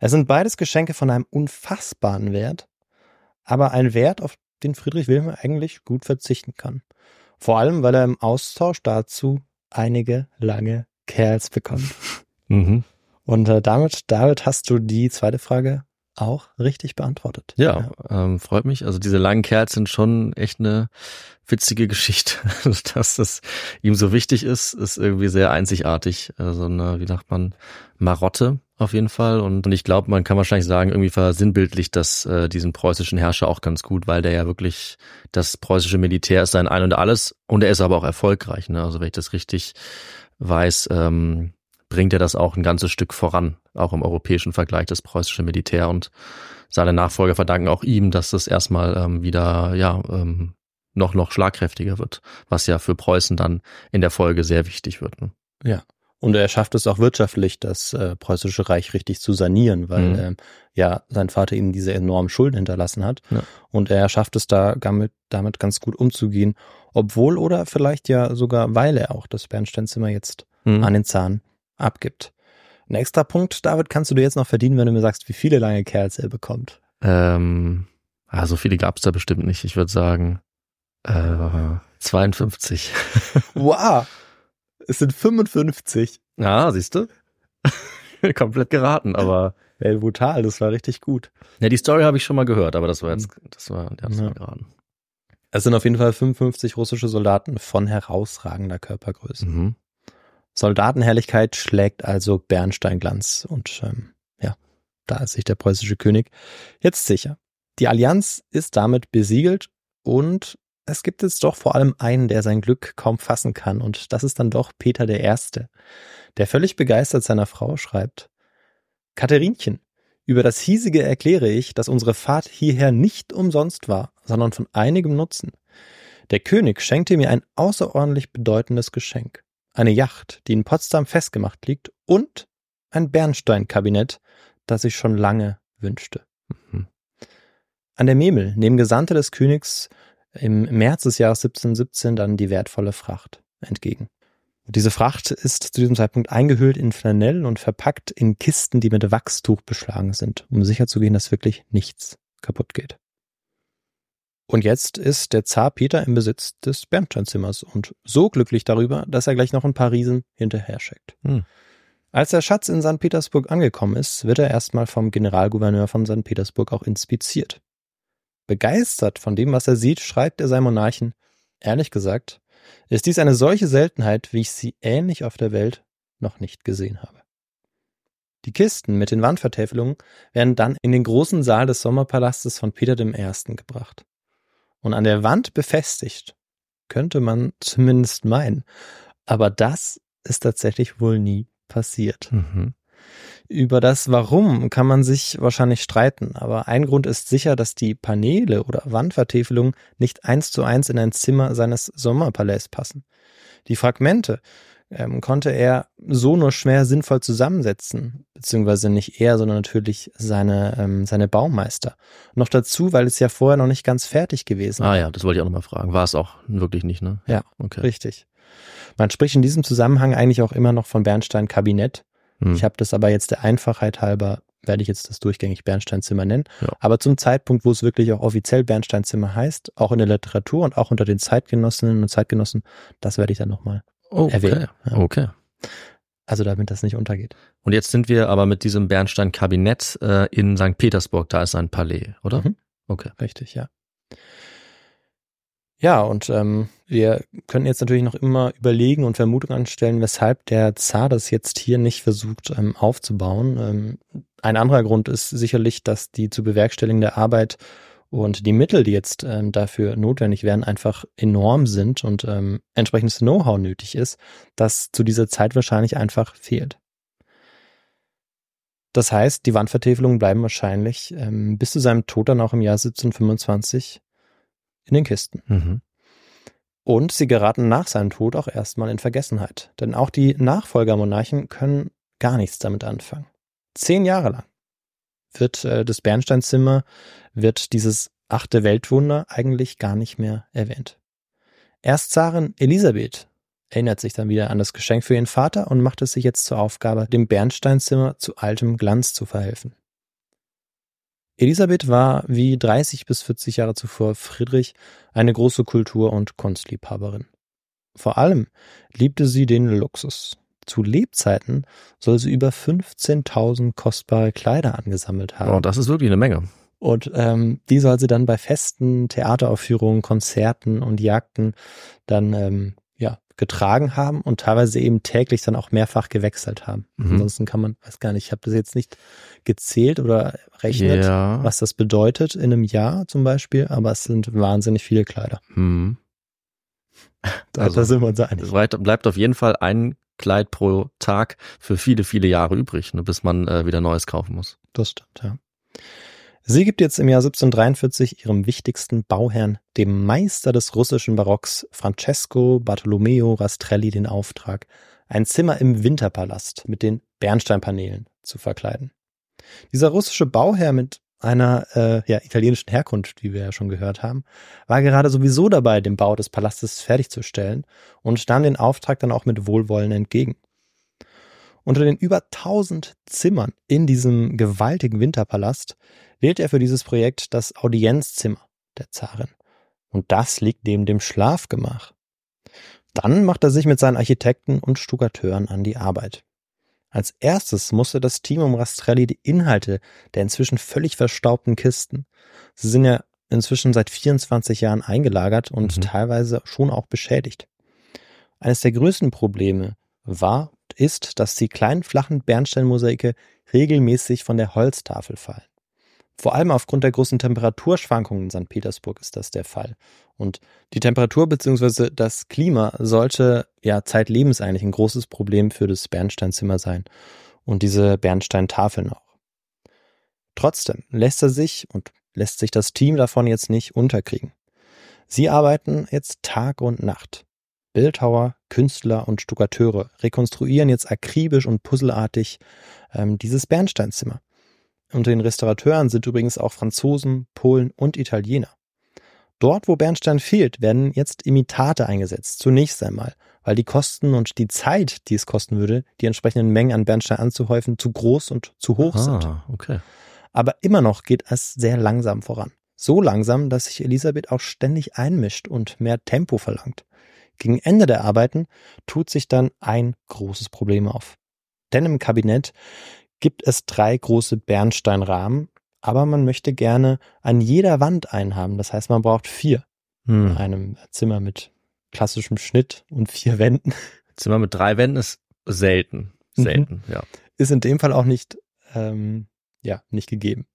Es sind beides Geschenke von einem unfassbaren Wert, aber ein Wert, auf den Friedrich Wilhelm eigentlich gut verzichten kann. Vor allem, weil er im Austausch dazu einige lange Kerls bekommt. *laughs* Mhm. Und äh, damit, David, hast du die zweite Frage auch richtig beantwortet. Ja, Ähm, freut mich. Also diese langen Kerls sind schon echt eine witzige Geschichte. *laughs* Dass das ihm so wichtig ist, ist irgendwie sehr einzigartig. Also eine, wie sagt man, Marotte auf jeden Fall. Und, und ich glaube, man kann wahrscheinlich sagen, irgendwie versinnbildlicht das äh, diesen preußischen Herrscher auch ganz gut, weil der ja wirklich, das preußische Militär ist sein Ein und Alles und er ist aber auch erfolgreich. Ne? Also wenn ich das richtig weiß, ähm, bringt er das auch ein ganzes Stück voran, auch im europäischen Vergleich, das preußische Militär. Und seine Nachfolger verdanken auch ihm, dass das erstmal ähm, wieder, ja, ähm, noch, noch schlagkräftiger wird, was ja für Preußen dann in der Folge sehr wichtig wird. Ne? Und er schafft es auch wirtschaftlich, das äh, preußische Reich richtig zu sanieren, weil Mhm. ähm, ja sein Vater ihm diese enormen Schulden hinterlassen hat. Ja. Und er schafft es da damit, damit ganz gut umzugehen, obwohl oder vielleicht ja sogar, weil er auch das Bernsteinzimmer jetzt Mhm. an den Zahn abgibt. Ein extra Punkt, David, kannst du dir jetzt noch verdienen, wenn du mir sagst, wie viele lange Kerls er bekommt. Ähm, ah, so viele gab's da bestimmt nicht. Ich würde sagen äh, 52. *laughs* Wow! Es sind 55. Ja, siehst du? *laughs* Komplett geraten, aber Ey, brutal, das war richtig gut. ja, die Story habe ich schon mal gehört, aber das war jetzt, das war, ja, das Ja. war geraten. Es sind auf jeden Fall 55 russische Soldaten von herausragender Körpergröße. Mhm. Soldatenherrlichkeit schlägt also Bernsteinglanz und ähm, ja, da ist sich der preußische König jetzt sicher. Die Allianz ist damit besiegelt und es gibt jetzt doch vor allem einen, der sein Glück kaum fassen kann und das ist dann doch Peter der Erste, der völlig begeistert seiner Frau schreibt, Katherinchen, über das hiesige erkläre ich, dass unsere Fahrt hierher nicht umsonst war, sondern von einigem Nutzen. Der König schenkte mir ein außerordentlich bedeutendes Geschenk eine Yacht, die in Potsdam festgemacht liegt, und ein Bernsteinkabinett, das ich schon lange wünschte. Mhm. An der Memel nehmen Gesandte des Königs im März des Jahres 1717 dann die wertvolle Fracht entgegen. Diese Fracht ist zu diesem Zeitpunkt eingehüllt in Flanell und verpackt in Kisten, die mit Wachstuch beschlagen sind, um sicherzugehen, dass wirklich nichts kaputt geht. Und jetzt ist der Zar Peter im Besitz des Bernsteinzimmers und so glücklich darüber, dass er gleich noch ein paar Riesen hinterher schickt. Hm. Als der Schatz in St. Petersburg angekommen ist, wird er erstmal vom Generalgouverneur von St. Petersburg auch inspiziert. Begeistert von dem, was er sieht, schreibt er seinem Monarchen, ehrlich gesagt, ist dies eine solche Seltenheit, wie ich sie ähnlich auf der Welt noch nicht gesehen habe. Die Kisten mit den Wandvertäfelungen werden dann in den großen Saal des Sommerpalastes von Peter I. gebracht. Und an der Wand befestigt, könnte man zumindest meinen. Aber das ist tatsächlich wohl nie passiert. Mhm. Über das Warum kann man sich wahrscheinlich streiten, aber ein Grund ist sicher, dass die Paneele oder Wandvertäfelungen nicht eins zu eins in ein Zimmer seines Sommerpalais passen. Die Fragmente ähm, konnte er so nur schwer sinnvoll zusammensetzen, beziehungsweise nicht er, sondern natürlich seine, ähm, seine Baumeister. Noch dazu, weil es ja vorher noch nicht ganz fertig gewesen Ah ja, das wollte ich auch nochmal fragen. War es auch wirklich nicht, ne? Ja, Okay. Richtig. Man spricht in diesem Zusammenhang eigentlich auch immer noch von Bernstein-Kabinett. Hm. Ich habe das aber jetzt der Einfachheit halber, werde ich jetzt das durchgängig Bernsteinzimmer nennen. Ja. Aber zum Zeitpunkt, wo es wirklich auch offiziell Bernsteinzimmer heißt, auch in der Literatur und auch unter den Zeitgenossinnen und Zeitgenossen, das werde ich dann nochmal. okay. erwähnen. Ja. okay. Also damit das nicht untergeht. Und jetzt sind wir aber mit diesem Bernstein-Kabinett äh, in St. Petersburg. Da ist ein Palais, oder? Mhm. Okay. Richtig, ja. Ja, und ähm, wir können jetzt natürlich noch immer überlegen und Vermutungen anstellen, weshalb der Zar das jetzt hier nicht versucht ähm, aufzubauen. Ähm, ein anderer Grund ist sicherlich, dass die zu bewerkstelligende Arbeit und die Mittel, die jetzt ähm, dafür notwendig wären, einfach enorm sind und ähm, entsprechendes Know-how nötig ist, das zu dieser Zeit wahrscheinlich einfach fehlt. Das heißt, die Wandvertäfelungen bleiben wahrscheinlich ähm, bis zu seinem Tod dann auch im Jahr 1725 in den Kisten. Mhm. Und sie geraten nach seinem Tod auch erstmal in Vergessenheit. Denn auch die Nachfolgermonarchen können gar nichts damit anfangen. Zehn Jahre lang wird äh, das Bernsteinzimmer, wird dieses achte Weltwunder eigentlich gar nicht mehr erwähnt. Erst Zarin Elisabeth erinnert sich dann wieder an das Geschenk für ihren Vater und macht es sich jetzt zur Aufgabe, dem Bernsteinzimmer zu altem Glanz zu verhelfen. Elisabeth war wie 30 bis 40 Jahre zuvor Friedrich eine große Kultur- und Kunstliebhaberin. Vor allem liebte sie den Luxus. Zu Lebzeiten soll sie über 15.000 kostbare Kleider angesammelt haben. Oh, das ist wirklich eine Menge. Und ähm, die soll sie dann bei Festen, Theateraufführungen, Konzerten und Jagden dann ähm, getragen haben und teilweise eben täglich dann auch mehrfach gewechselt haben. Mhm. Ansonsten kann man, weiß gar nicht, ich habe das jetzt nicht gezählt oder rechnet, Ja. was das bedeutet in einem Jahr zum Beispiel, aber es sind wahnsinnig viele Kleider. Mhm. Da, *laughs* Also, da sind wir uns einig. Es bleibt, bleibt auf jeden Fall ein Kleid pro Tag für viele, viele Jahre übrig, ne, bis man äh, wieder Neues kaufen muss. Das stimmt, ja. Sie gibt jetzt im Jahr 1743 ihrem wichtigsten Bauherrn, dem Meister des russischen Barocks, Francesco Bartolomeo Rastrelli, den Auftrag, ein Zimmer im Winterpalast mit den Bernsteinpaneelen zu verkleiden. Dieser russische Bauherr mit einer äh, ja, italienischen Herkunft, wie wir ja schon gehört haben, war gerade sowieso dabei, den Bau des Palastes fertigzustellen und nahm den Auftrag dann auch mit Wohlwollen entgegen. Unter den über 1000 Zimmern in diesem gewaltigen Winterpalast wählt er für dieses Projekt das Audienzzimmer der Zarin. Und das liegt neben dem Schlafgemach. Dann macht er sich mit seinen Architekten und Stuckateuren an die Arbeit. Als erstes musste das Team um Rastrelli die Inhalte der inzwischen völlig verstaubten Kisten, sie sind ja inzwischen seit 24 Jahren eingelagert und Mhm. teilweise schon auch beschädigt. Eines der größten Probleme war ist, dass die kleinen flachen Bernsteinmosaike regelmäßig von der Holztafel fallen. Vor allem aufgrund der großen Temperaturschwankungen in St. Petersburg ist das der Fall. Und die Temperatur bzw. das Klima sollte ja zeitlebens eigentlich ein großes Problem für das Bernsteinzimmer sein. Und diese Bernsteintafeln auch. Trotzdem lässt er sich und lässt sich das Team davon jetzt nicht unterkriegen. Sie arbeiten jetzt Tag und Nacht. Bildhauer, Künstler und Stuckateure rekonstruieren jetzt akribisch und puzzelartig ähm, dieses Bernsteinzimmer. Unter den Restaurateuren sind übrigens auch Franzosen, Polen und Italiener. Dort, wo Bernstein fehlt, werden jetzt Imitate eingesetzt, zunächst einmal, weil die Kosten und die Zeit, die es kosten würde, die entsprechenden Mengen an Bernstein anzuhäufen, zu groß und zu hoch sind. Ah, okay. Aber immer noch geht es sehr langsam voran. So langsam, dass sich Elisabeth auch ständig einmischt und mehr Tempo verlangt. Gegen Ende der Arbeiten tut sich dann ein großes Problem auf. Denn im Kabinett gibt es drei große Bernsteinrahmen, aber man möchte gerne an jeder Wand einen haben. Das heißt, man braucht vier in Hm. einem Zimmer mit klassischem Schnitt und vier *laughs* Wänden. Zimmer mit drei Wänden ist selten. Mhm. Selten, ja. Ist in dem Fall auch nicht, ähm, ja, nicht gegeben.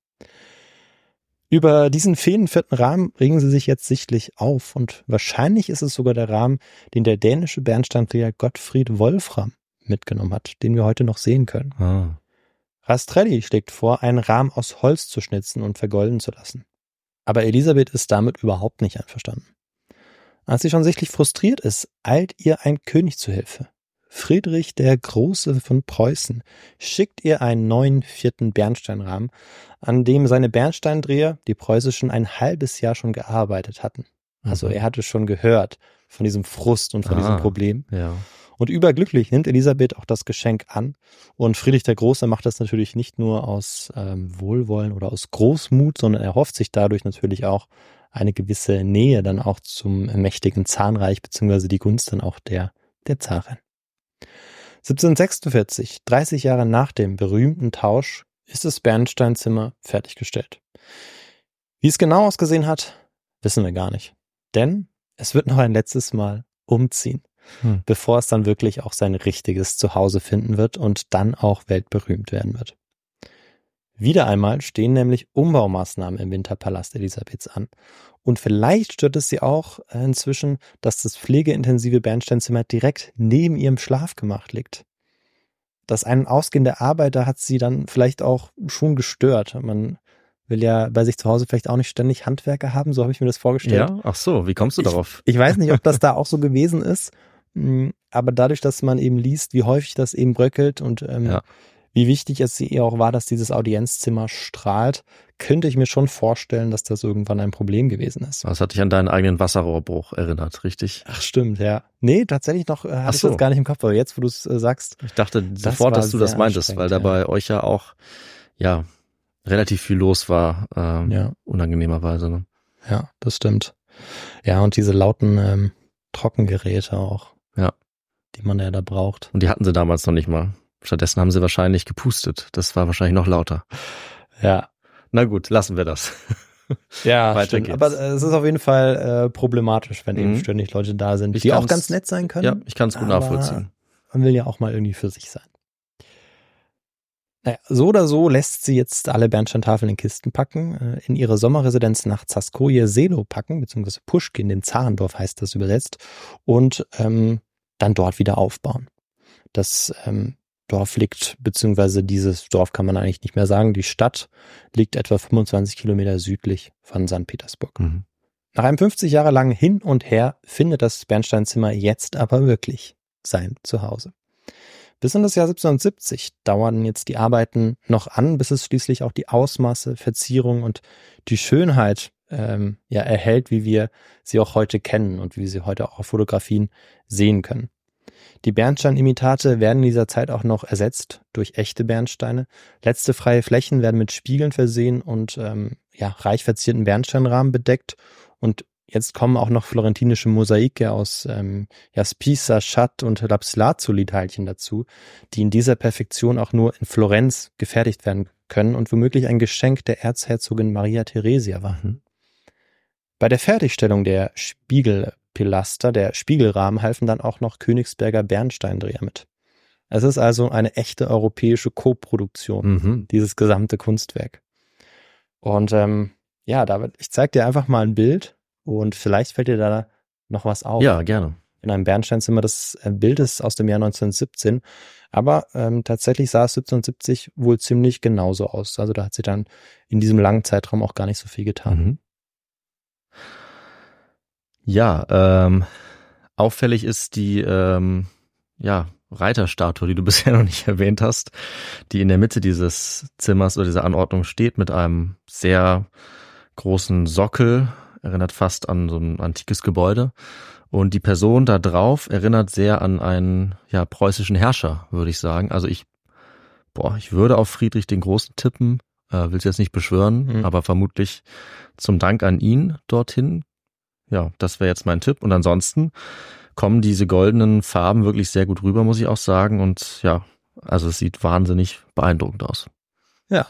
Über diesen fehlenden vierten Rahmen regen sie sich jetzt sichtlich auf und wahrscheinlich ist es sogar der Rahmen, den der dänische Bernsteindreher Gottfried Wolfram mitgenommen hat, den wir heute noch sehen können. Ah. Rastrelli schlägt vor, einen Rahmen aus Holz zu schnitzen und vergolden zu lassen. Aber Elisabeth ist damit überhaupt nicht einverstanden. Als sie schon sichtlich frustriert ist, eilt ihr ein König zu Hilfe. Friedrich der Große von Preußen schickt ihr einen neuen vierten Bernsteinrahmen, an dem seine Bernsteindreher, die preußischen, ein halbes Jahr schon gearbeitet hatten. Also Mhm. er hatte schon gehört von diesem Frust und von diesem Ah. Problem. Ja. Und überglücklich nimmt Elisabeth auch das Geschenk an. Und Friedrich der Große macht das natürlich nicht nur aus ähm, Wohlwollen oder aus Großmut, sondern er hofft sich dadurch natürlich auch eine gewisse Nähe dann auch zum mächtigen Zahnreich, beziehungsweise die Gunst dann auch der, der Zarin. 1746, 30 Jahre nach dem berühmten Tausch, ist das Bernsteinzimmer fertiggestellt. Wie es genau ausgesehen hat, wissen wir gar nicht. Denn es wird noch ein letztes Mal umziehen, Hm. bevor es dann wirklich auch sein richtiges Zuhause finden wird und dann auch weltberühmt werden wird. Wieder einmal stehen nämlich Umbaumaßnahmen im Winterpalast Elisabeths an. Und vielleicht stört es sie auch äh, inzwischen, dass das pflegeintensive Bernsteinzimmer direkt neben ihrem Schlafgemach liegt. Das ein- Ausgehen der Arbeiter hat sie dann vielleicht auch schon gestört. Man will ja bei sich zu Hause vielleicht auch nicht ständig Handwerker haben, so habe ich mir das vorgestellt. Ja, ach so, wie kommst du darauf? Ich weiß nicht, ob das *laughs* da auch so gewesen ist, mh, aber dadurch, dass man eben liest, wie häufig das eben bröckelt und ähm, Ja. Wie wichtig es ihr auch war, dass dieses Audienzzimmer strahlt, könnte ich mir schon vorstellen, dass das irgendwann ein Problem gewesen ist. Das hat dich an deinen eigenen Wasserrohrbruch erinnert, richtig? Ach stimmt, ja. Nee, tatsächlich noch äh, hatte ich so. das gar nicht im Kopf, aber jetzt, wo du es äh, sagst, Ich dachte sofort, war dass du das meintest, weil da anstrengend, bei euch ja auch, ja, relativ viel los war, ähm, ja, unangenehmerweise. Ne? ja, das stimmt. Ja, und diese lauten ähm, Trockengeräte auch. Ja. Die man ja da braucht. Und die hatten sie damals noch nicht mal. Stattdessen haben sie wahrscheinlich gepustet. Das war wahrscheinlich noch lauter. Ja, Na gut, lassen wir das. *laughs* Ja, Weiter stimmt. geht's. Aber äh, es ist auf jeden Fall äh, problematisch, wenn eben Mhm. ständig Leute da sind, Ich die auch ganz nett sein können. ja, ich kann es gut nachvollziehen. Man will ja auch mal irgendwie für sich sein. Naja, so oder so lässt sie jetzt alle Bernsteintafeln in Kisten packen, äh, in ihre Sommerresidenz nach Zaskoje Selo packen, beziehungsweise Puschkin, dem Zarendorf heißt das übersetzt, und ähm, dann dort wieder aufbauen. Das ähm, Dorf liegt, beziehungsweise dieses Dorf kann man eigentlich nicht mehr sagen, die Stadt liegt etwa 25 Kilometer südlich von St. Petersburg. Mhm. Nach einem 50 Jahre langen Hin und Her findet das Bernsteinzimmer jetzt aber wirklich sein Zuhause. Bis in das Jahr 1770 dauern jetzt die Arbeiten noch an, bis es schließlich auch die Ausmaße, Verzierung und die Schönheit ähm, ja erhält, wie wir sie auch heute kennen und wie wir sie heute auch auf Fotografien sehen können. Die Bernsteinimitate werden in dieser Zeit auch noch ersetzt durch echte Bernsteine. Letzte freie Flächen werden mit Spiegeln versehen und ähm, ja, reich verzierten Bernsteinrahmen bedeckt. Und jetzt kommen auch noch florentinische Mosaike aus ähm, ja, Spisa, Schat und Lapslazuli-Teilchen dazu, die in dieser Perfektion auch nur in Florenz gefertigt werden können und womöglich ein Geschenk der Erzherzogin Maria Theresia waren. Mhm. Bei der Fertigstellung der Spiegelpilaster, der Spiegelrahmen, halfen dann auch noch Königsberger Bernsteindreher mit. Es ist also eine echte europäische Koproduktion, Mhm. dieses gesamte Kunstwerk. Und ähm, ja, David, ich zeig dir einfach mal ein Bild und vielleicht fällt dir da noch was auf. Ja, gerne. In einem Bernsteinzimmer, das äh, Bild ist aus dem Jahr 1917, aber ähm, tatsächlich sah es 1770 wohl ziemlich genauso aus. Also da hat sie dann in diesem langen Zeitraum auch gar nicht so viel getan. Mhm. Ja, ähm, auffällig ist die ähm, ja, Reiterstatue, die du *laughs* bisher noch nicht erwähnt hast, die in der Mitte dieses Zimmers oder dieser Anordnung steht mit einem sehr großen Sockel, erinnert fast an so ein antikes Gebäude. Und die Person da drauf erinnert sehr an einen ja, preußischen Herrscher, würde ich sagen. Also ich, boah, ich würde auf Friedrich den Großen tippen, äh, will es jetzt nicht beschwören, Mhm. aber vermutlich zum Dank an ihn dorthin. Ja, das wäre jetzt mein Tipp. Und ansonsten kommen diese goldenen Farben wirklich sehr gut rüber, muss ich auch sagen. Und ja, also es sieht wahnsinnig beeindruckend aus. Ja.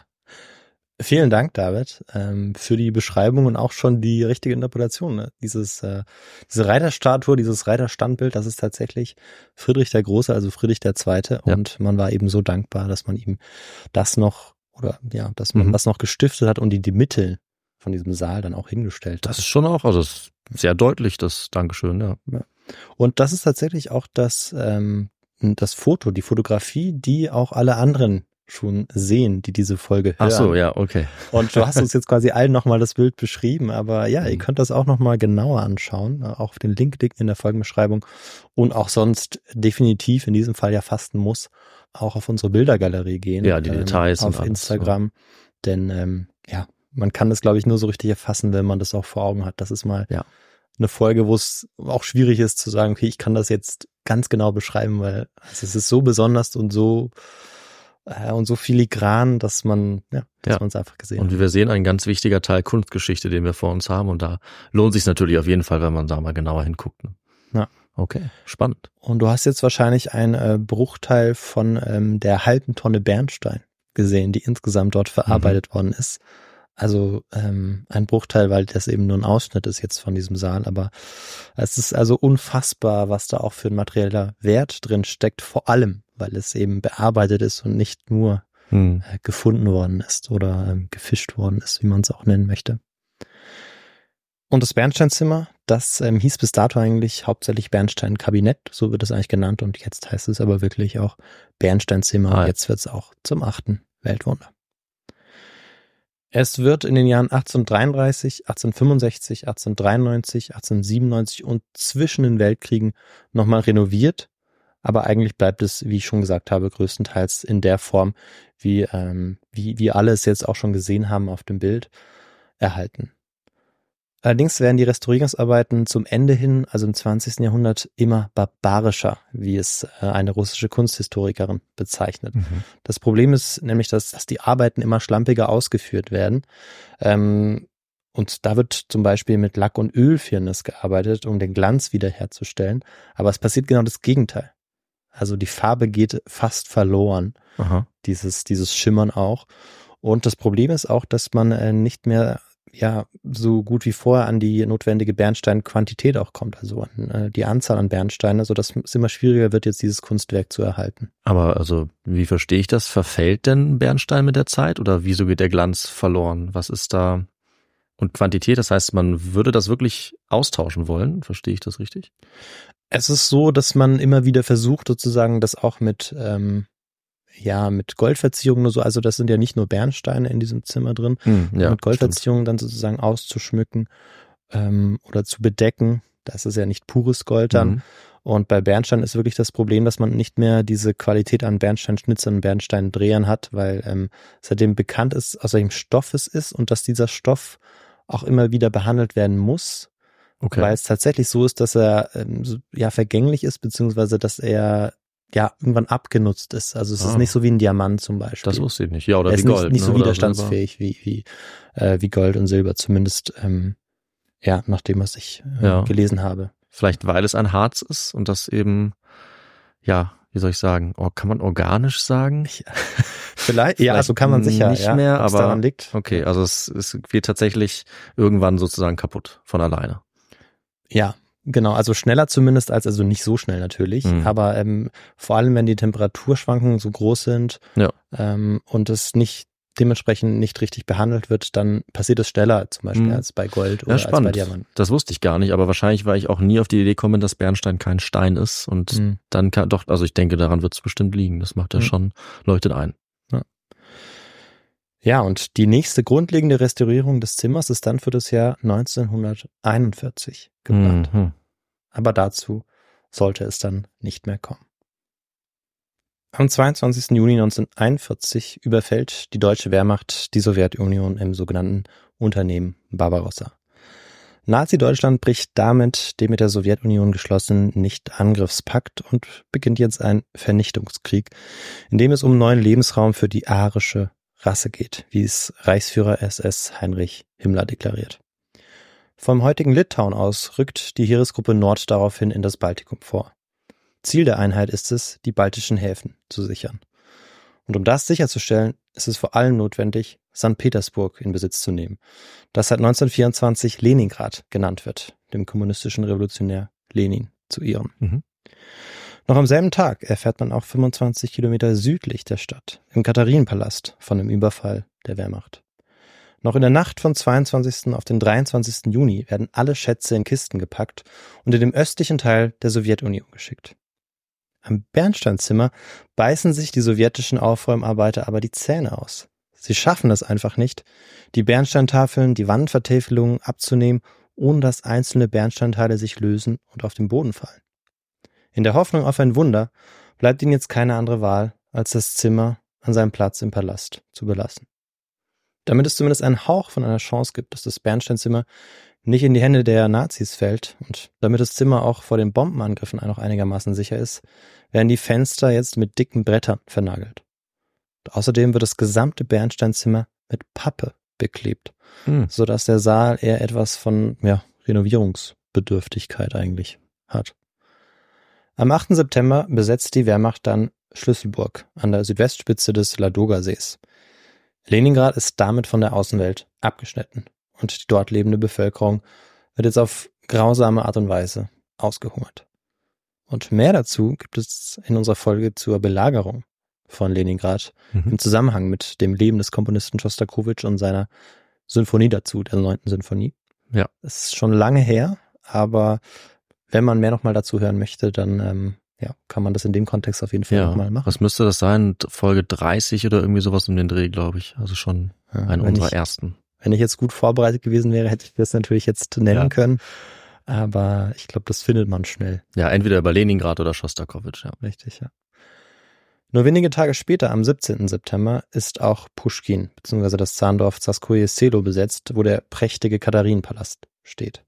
Vielen Dank, David, ähm, für die Beschreibung und auch schon die richtige Interpretation. Ne? Dieses, äh, diese Reiterstatue, dieses Reiterstandbild, das ist tatsächlich Friedrich der Große, also Friedrich der Zweite. Ja. Und man war eben so dankbar, dass man ihm das noch, oder ja, dass man Mhm. das noch gestiftet hat und die, die Mitte von diesem Saal dann auch hingestellt Das ist schon auch, also ist sehr deutlich, das Dankeschön, ja. Und das ist tatsächlich auch das, ähm, das Foto, die Fotografie, die auch alle anderen schon sehen, die diese Folge hören. Ach so, ja, okay. Und du hast uns *laughs* jetzt quasi allen nochmal das Bild beschrieben, aber ja, ihr Mhm. könnt das auch nochmal genauer anschauen. Auch den Link liegt in der Folgenbeschreibung. Und auch sonst definitiv, in diesem Fall ja fast ein muss, auch auf unsere Bildergalerie gehen. Ja, die Details und Auf alles, Instagram. Denn ähm, ja, man kann das, glaube ich, nur so richtig erfassen, wenn man das auch vor Augen hat. Das ist mal Ja. eine Folge, wo es auch schwierig ist zu sagen, okay, ich kann das jetzt ganz genau beschreiben, weil also es ist so besonders und so äh, und so filigran, dass man, ja, dass Ja. man es einfach gesehen Und hat. wie wir sehen, ein ganz wichtiger Teil Kunstgeschichte, den wir vor uns haben. Und da lohnt sich natürlich auf jeden Fall, wenn man da mal genauer hinguckt. ne? Ja. Okay, spannend. Und du hast jetzt wahrscheinlich einen äh, Bruchteil von ähm, der halben Tonne Bernstein gesehen, die insgesamt dort verarbeitet worden ist. Also ähm, ein Bruchteil, weil das eben nur ein Ausschnitt ist jetzt von diesem Saal. Aber es ist also unfassbar, was da auch für ein materieller Wert drin steckt. Vor allem, weil es eben bearbeitet ist und nicht nur Hm. äh, gefunden worden ist oder ähm, gefischt worden ist, wie man es auch nennen möchte. Und das Bernsteinzimmer, das ähm, hieß bis dato eigentlich hauptsächlich Bernstein-Kabinett, so wird es eigentlich genannt und jetzt heißt es aber wirklich auch Bernsteinzimmer Ah, jetzt wird es auch zum achten Weltwunder. Es wird in den Jahren 1833, 1865, 1893, 1897 und zwischen den Weltkriegen nochmal renoviert, aber eigentlich bleibt es, wie ich schon gesagt habe, größtenteils in der Form, wie, ähm, wie wir alle es jetzt auch schon gesehen haben auf dem Bild, erhalten. Allerdings werden die Restaurierungsarbeiten zum Ende hin, also im 20. Jahrhundert, immer barbarischer, wie es äh, eine russische Kunsthistorikerin bezeichnet. Mhm. Das Problem ist nämlich, dass, dass die Arbeiten immer schlampiger ausgeführt werden. Ähm, und da wird zum Beispiel mit Lack- und Ölfirnis gearbeitet, um den Glanz wiederherzustellen. Aber es passiert genau das Gegenteil. Also die Farbe geht fast verloren, Aha. dieses, dieses Schimmern auch. Und das Problem ist auch, dass man äh, nicht mehr ja so gut wie vorher an die notwendige Bernsteinquantität auch kommt, also an äh, die Anzahl an Bernsteine, sodass es immer schwieriger wird, jetzt dieses Kunstwerk zu erhalten. Aber also, wie verstehe ich das? Verfällt denn Bernstein mit der Zeit oder wieso geht der Glanz verloren? Was ist da? Und Quantität, das heißt, man würde das wirklich austauschen wollen. Verstehe ich das richtig? Es ist so, dass man immer wieder versucht, sozusagen das auch mit, ähm, ja, mit Goldverzierungen oder so, also das sind ja nicht nur Bernsteine in diesem Zimmer drin, Hm, ja, mit Goldverzierungen dann sozusagen auszuschmücken ähm, oder zu bedecken. Das ist ja nicht pures Gold dann. Mhm. Und bei Bernstein ist wirklich das Problem, dass man nicht mehr diese Qualität an Bernsteinschnitzern und Bernsteindrehern hat, weil ähm, seitdem bekannt ist, aus welchem Stoff es ist und dass dieser Stoff auch immer wieder behandelt werden muss, Okay. weil es tatsächlich so ist, dass er ähm, ja vergänglich ist, beziehungsweise dass er ja irgendwann abgenutzt ist. Also es Ah. ist nicht so wie ein Diamant zum Beispiel. das wusste ich nicht. Ja, oder er wie ist Gold. nicht, nicht ne? so Oder widerstandsfähig wie, wie, äh, wie Gold und Silber, zumindest ähm, ja, nach dem, was ich äh, Ja. gelesen habe. Vielleicht weil es ein Harz ist und das eben, ja, wie soll ich sagen, oh, kann man organisch sagen? Vielleicht, ja, Vielleicht also kann man sicher, nicht ja, mehr, aber- daran liegt. Okay, also es, es wird tatsächlich irgendwann sozusagen kaputt von alleine. Ja, genau. Also schneller zumindest als, also nicht so schnell natürlich, Mhm. aber ähm, vor allem, wenn die Temperaturschwankungen so groß sind Ja. ähm, und es nicht dementsprechend nicht richtig behandelt wird, dann passiert es schneller zum Beispiel Mhm. als bei Gold oder Ja, als bei spannend. Diamant. Das wusste ich gar nicht, aber wahrscheinlich, weil ich auch nie auf die Idee komme, dass Bernstein kein Stein ist und Mhm. dann kann doch, also ich denke, daran wird es bestimmt liegen. Das macht ja Mhm. schon, leuchtet ein. Ja, und die nächste grundlegende Restaurierung des Zimmers ist dann für das Jahr 1941 geplant. Mhm. Aber dazu sollte es dann nicht mehr kommen. Am 22. Juni 1941 überfällt die deutsche Wehrmacht die Sowjetunion im sogenannten Unternehmen Barbarossa. Nazi-Deutschland bricht damit den mit der Sowjetunion geschlossenen Nicht-Angriffspakt und beginnt jetzt ein Vernichtungskrieg, in dem es um neuen Lebensraum für die arische Rasse geht, wie es Reichsführer SS Heinrich Himmler deklariert. Vom heutigen Litauen aus rückt die Heeresgruppe Nord daraufhin in das Baltikum vor. Ziel der Einheit ist es, die baltischen Häfen zu sichern. Und um das sicherzustellen, ist es vor allem notwendig, St. Petersburg in Besitz zu nehmen, das seit 1924 Leningrad genannt wird, dem kommunistischen Revolutionär Lenin zu Ehren. Mhm. Noch am selben Tag erfährt man auch 25 Kilometer südlich der Stadt, im Katharinenpalast, von dem Überfall der Wehrmacht. Noch in der Nacht vom 22. auf den 23. Juni werden alle Schätze in Kisten gepackt und in den östlichen Teil der Sowjetunion geschickt. Am Bernsteinzimmer beißen sich die sowjetischen Aufräumarbeiter aber die Zähne aus. Sie schaffen es einfach nicht, die Bernsteintafeln, die Wandvertäfelungen abzunehmen, ohne dass einzelne Bernsteinteile sich lösen und auf den Boden fallen. In der Hoffnung auf ein Wunder bleibt ihnen jetzt keine andere Wahl, als das Zimmer an seinem Platz im Palast zu belassen. Damit es zumindest einen Hauch von einer Chance gibt, dass das Bernsteinzimmer nicht in die Hände der Nazis fällt und damit das Zimmer auch vor den Bombenangriffen noch einigermaßen sicher ist, werden die Fenster jetzt mit dicken Brettern vernagelt. Und außerdem wird das gesamte Bernsteinzimmer mit Pappe beklebt, Mhm. sodass der Saal eher etwas von ja, Renovierungsbedürftigkeit eigentlich hat. Am 8. September besetzt die Wehrmacht dann Schlüsselburg an der Südwestspitze des Ladoga-Sees. Leningrad ist damit von der Außenwelt abgeschnitten und die dort lebende Bevölkerung wird jetzt auf grausame Art und Weise ausgehungert. Und mehr dazu gibt es in unserer Folge zur Belagerung von Leningrad Mhm. im Zusammenhang mit dem Leben des Komponisten Schostakowitsch und seiner Symphonie dazu, der neunten Symphonie. Ja. Es ist schon lange her, aber wenn man mehr nochmal dazu hören möchte, dann ähm, ja, kann man das in dem Kontext auf jeden Fall Ja, nochmal machen. was müsste das sein? Folge 30 oder irgendwie sowas um den Dreh, glaube ich. Also schon Ja, eine unserer ich, ersten. wenn ich jetzt gut vorbereitet gewesen wäre, hätte ich das natürlich jetzt nennen Ja. können. Aber ich glaube, das findet man schnell. Ja, entweder über Leningrad oder Schostakowitsch, ja. Richtig, ja. Nur wenige Tage später, am 17. September, ist auch Puschkin bzw. das Zahndorf Zaskoje Selo besetzt, wo der prächtige Katharinenpalast steht.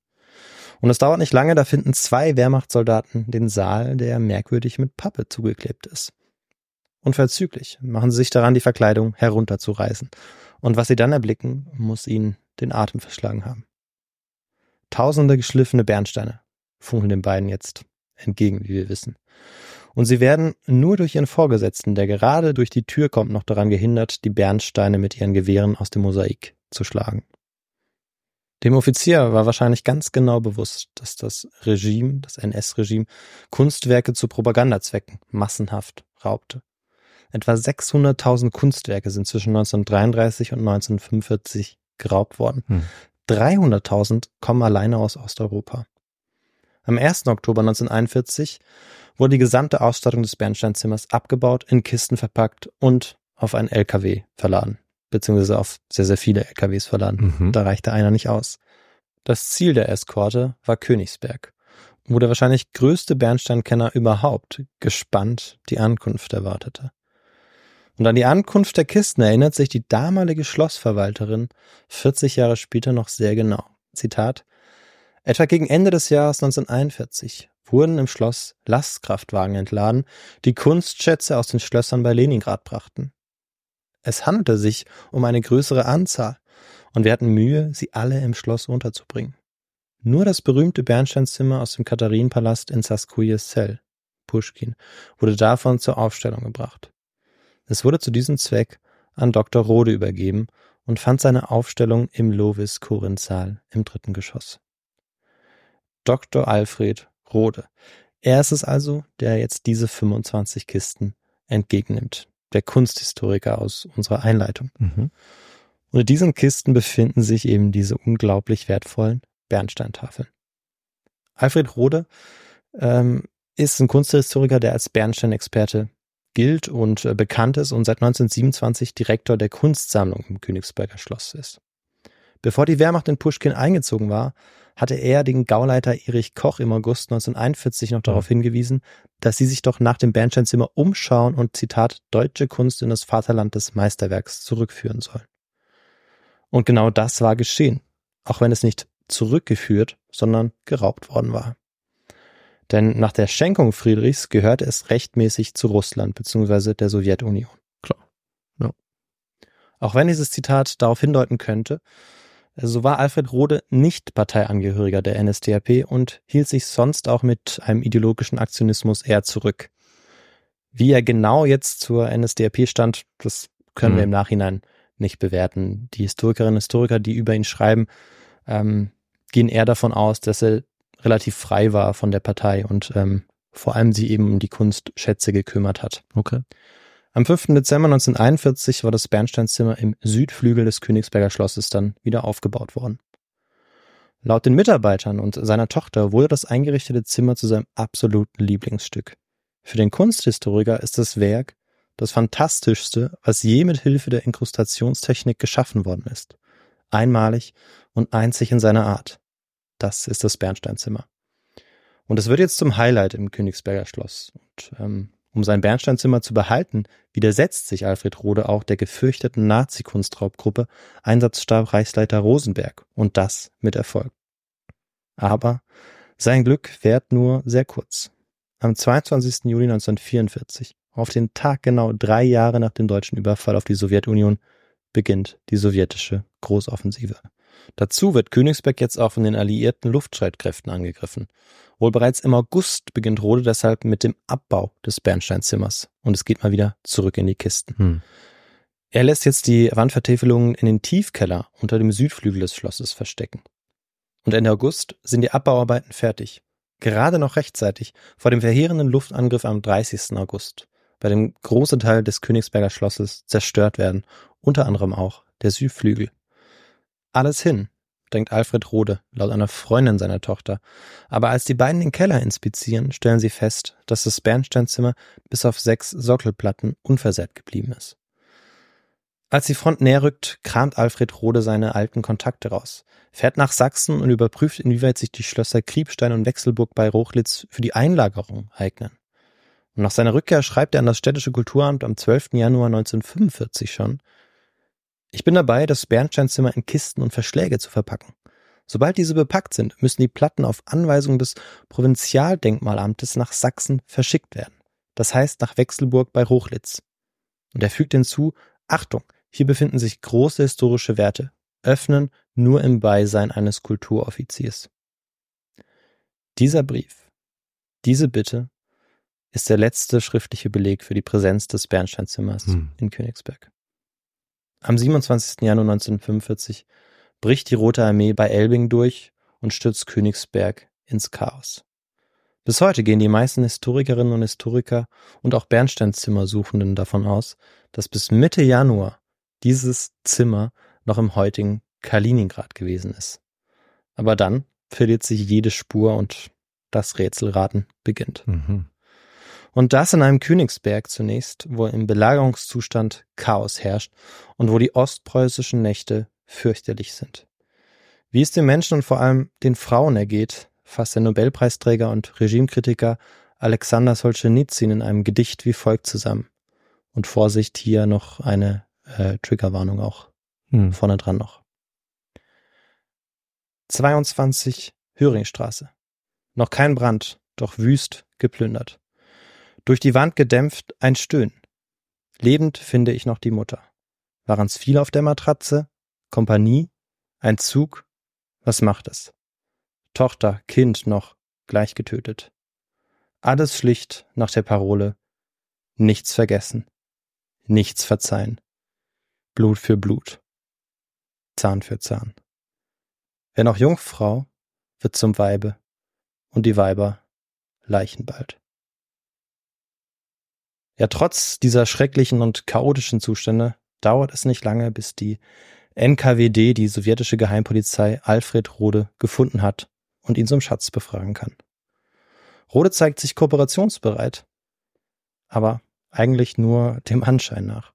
Und es dauert nicht lange, da finden zwei Wehrmachtssoldaten den Saal, der merkwürdig mit Pappe zugeklebt ist. Unverzüglich machen sie sich daran, die Verkleidung herunterzureißen. Und was sie dann erblicken, muss ihnen den Atem verschlagen haben. Tausende geschliffene Bernsteine funkeln den beiden jetzt entgegen, wie wir wissen. Und sie werden nur durch ihren Vorgesetzten, der gerade durch die Tür kommt, noch daran gehindert, die Bernsteine mit ihren Gewehren aus dem Mosaik zu schlagen. Dem Offizier war wahrscheinlich ganz genau bewusst, dass das Regime, das NS-Regime, Kunstwerke zu Propagandazwecken massenhaft raubte. Etwa 600.000 Kunstwerke sind zwischen 1933 und 1945 geraubt worden. Hm. 300.000 kommen alleine aus Osteuropa. Am 1. Oktober 1941 wurde die gesamte Ausstattung des Bernsteinzimmers abgebaut, in Kisten verpackt und auf einen LKW verladen, beziehungsweise auf sehr, sehr viele LKWs verladen. Mhm. Da reichte einer nicht aus. Das Ziel der Eskorte war Königsberg, wo der wahrscheinlich größte Bernsteinkenner überhaupt gespannt die Ankunft erwartete. Und an die Ankunft der Kisten erinnert sich die damalige Schlossverwalterin 40 Jahre später noch sehr genau. Zitat Etwa gegen Ende des Jahres 1941 wurden im Schloss Lastkraftwagen entladen, die Kunstschätze aus den Schlössern bei Leningrad brachten. Es handelte sich um eine größere Anzahl und wir hatten Mühe, sie alle im Schloss unterzubringen. Nur das berühmte Bernsteinzimmer aus dem Katharinenpalast in Saskoje Sel, Puschkin, wurde davon zur Aufstellung gebracht. Es wurde zu diesem Zweck an Dr. Rode übergeben und fand seine Aufstellung im Lovis-Korinth-Saal im dritten Geschoss. Dr. Alfred Rode. Er ist es also, der jetzt diese 25 Kisten entgegennimmt. Der Kunsthistoriker aus unserer Einleitung. Mhm. Und in diesen Kisten befinden sich eben diese unglaublich wertvollen Bernsteintafeln. Alfred Rode ähm, ist ein Kunsthistoriker, der als Bernsteinexperte gilt und äh, bekannt ist und seit 1927 Direktor der Kunstsammlung im Königsberger Schloss ist. Bevor die Wehrmacht in Puschkin eingezogen war, hatte er den Gauleiter Erich Koch im August 1941 noch darauf hingewiesen, dass sie sich doch nach dem Bernsteinzimmer umschauen und Zitat deutsche Kunst in das Vaterland des Meisterwerks zurückführen sollen. Und genau das war geschehen, auch wenn es nicht zurückgeführt, sondern geraubt worden war. Denn nach der Schenkung Friedrichs gehörte es rechtmäßig zu Russland bzw. der Sowjetunion. Klar. Ja. Auch wenn dieses Zitat darauf hindeuten könnte, so war Alfred Rode nicht Parteiangehöriger der NSDAP und hielt sich sonst auch mit einem ideologischen Aktionismus eher zurück. Wie er genau jetzt zur NSDAP stand, das können Mhm. wir im Nachhinein nicht bewerten. Die Historikerinnen und Historiker, die über ihn schreiben, ähm, gehen eher davon aus, dass er relativ frei war von der Partei und ähm, vor allem sie eben um die Kunstschätze gekümmert hat. Okay. Am 5. Dezember 1941 war das Bernsteinzimmer im Südflügel des Königsberger Schlosses dann wieder aufgebaut worden. Laut den Mitarbeitern und seiner Tochter wurde das eingerichtete Zimmer zu seinem absoluten Lieblingsstück. Für den Kunsthistoriker ist das Werk das fantastischste, was je mit Hilfe der Inkrustationstechnik geschaffen worden ist. Einmalig und einzig in seiner Art. Das ist das Bernsteinzimmer. Und es wird jetzt zum Highlight im Königsberger Schloss. Und ähm, um sein Bernsteinzimmer zu behalten, widersetzt sich Alfred Rode auch der gefürchteten Nazi-Kunstraubgruppe Einsatzstab Reichsleiter Rosenberg und das mit Erfolg. Aber sein Glück währt nur sehr kurz. Am 22. Juli 1944, auf den Tag genau drei Jahre nach dem deutschen Überfall auf die Sowjetunion, beginnt die sowjetische Großoffensive. Dazu wird Königsberg jetzt auch von den alliierten Luftstreitkräften angegriffen. Wohl bereits im August beginnt Rode deshalb mit dem Abbau des Bernsteinzimmers und es geht mal wieder zurück in die Kisten. Hm. Er lässt jetzt die Wandvertäfelungen in den Tiefkeller unter dem Südflügel des Schlosses verstecken. Und Ende August sind die Abbauarbeiten fertig. Gerade noch rechtzeitig vor dem verheerenden Luftangriff am 30. August, bei dem große Teil des Königsberger Schlosses zerstört werden, unter anderem auch der Südflügel. Alles hin, denkt Alfred Rode, laut einer Freundin seiner Tochter. Aber als die beiden den Keller inspizieren, stellen sie fest, dass das Bernsteinzimmer bis auf sechs Sockelplatten unversehrt geblieben ist. Als die Front näher rückt, kramt Alfred Rode seine alten Kontakte raus, fährt nach Sachsen und überprüft, inwieweit sich die Schlösser Kriebstein und Wechselburg bei Rochlitz für die Einlagerung eignen. Und nach seiner Rückkehr schreibt er an das städtische Kulturamt am 12. Januar 1945 schon, ich bin dabei, das Bernsteinzimmer in Kisten und Verschläge zu verpacken. Sobald diese bepackt sind, müssen die Platten auf Anweisung des Provinzialdenkmalamtes nach Sachsen verschickt werden. Das heißt nach Wechselburg bei Rochlitz. Und er fügt hinzu, Achtung, hier befinden sich große historische Werte. Öffnen nur im Beisein eines Kulturoffiziers. Dieser Brief, diese Bitte, ist der letzte schriftliche Beleg für die Präsenz des Bernsteinzimmers hm. in Königsberg. Am 27. Januar 1945 bricht die Rote Armee bei Elbing durch und stürzt Königsberg ins Chaos. Bis heute gehen die meisten Historikerinnen und Historiker und auch Bernsteinzimmersuchenden davon aus, dass bis Mitte Januar dieses Zimmer noch im heutigen Kaliningrad gewesen ist. Aber dann verliert sich jede Spur und das Rätselraten beginnt. Mhm. Und das in einem Königsberg zunächst, wo im Belagerungszustand Chaos herrscht und wo die ostpreußischen Nächte fürchterlich sind. Wie es den Menschen und vor allem den Frauen ergeht, fasst der Nobelpreisträger und Regimekritiker Alexander Solzhenitsyn in einem Gedicht wie folgt zusammen. Und Vorsicht, hier noch eine äh, Triggerwarnung auch hm. vorne dran noch. 22 Höringstraße. Noch kein Brand, doch wüst geplündert. Durch die Wand gedämpft ein Stöhnen. Lebend finde ich noch die Mutter. Waren's viel auf der Matratze? Kompanie? Ein Zug? Was macht es? Tochter, Kind noch gleich getötet. Alles schlicht nach der Parole Nichts vergessen, nichts verzeihen. Blut für Blut, Zahn für Zahn. Wer noch Jungfrau, wird zum Weibe und die Weiber Leichen bald. Ja, trotz dieser schrecklichen und chaotischen Zustände dauert es nicht lange, bis die NKWD, die sowjetische Geheimpolizei, Alfred Rode gefunden hat und ihn zum Schatz befragen kann. Rode zeigt sich kooperationsbereit, aber eigentlich nur *laughs* dem Anschein nach.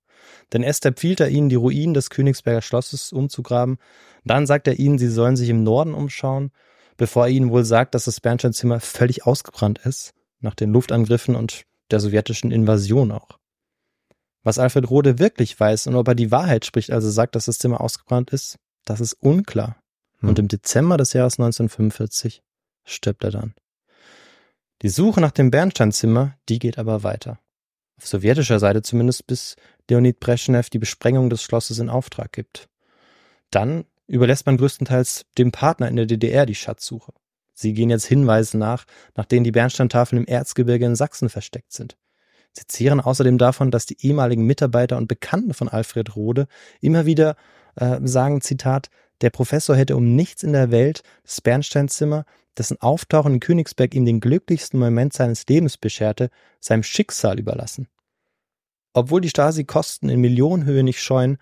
Denn erst empfiehlt er ihnen, die Ruinen des Königsberger Schlosses umzugraben, dann sagt er ihnen, sie sollen sich im Norden umschauen, bevor er ihnen wohl sagt, dass das Bernsteinzimmer völlig ausgebrannt ist, nach den Luftangriffen und der sowjetischen Invasion auch. Was Alfred Rode wirklich weiß und ob er die Wahrheit spricht, also sagt, dass das Zimmer ausgebrannt ist, das ist unklar. Hm. Und im Dezember des Jahres 1945 stirbt er dann. Die Suche nach dem Bernsteinzimmer, die geht aber weiter. Auf sowjetischer Seite zumindest bis Leonid Brezhnev die Besprengung des Schlosses in Auftrag gibt. Dann überlässt man größtenteils dem Partner in der DDR die Schatzsuche. Sie gehen jetzt Hinweisen nach, nach denen die Bernsteintafeln im Erzgebirge in Sachsen versteckt sind. Sie zehren außerdem davon, dass die ehemaligen Mitarbeiter und Bekannten von Alfred Rode immer wieder äh, sagen, Zitat, der Professor hätte um nichts in der Welt das Bernsteinzimmer, dessen Auftauchen in Königsberg ihm den glücklichsten Moment seines Lebens bescherte, seinem Schicksal überlassen. Obwohl die Stasi Kosten in Millionenhöhe nicht scheuen,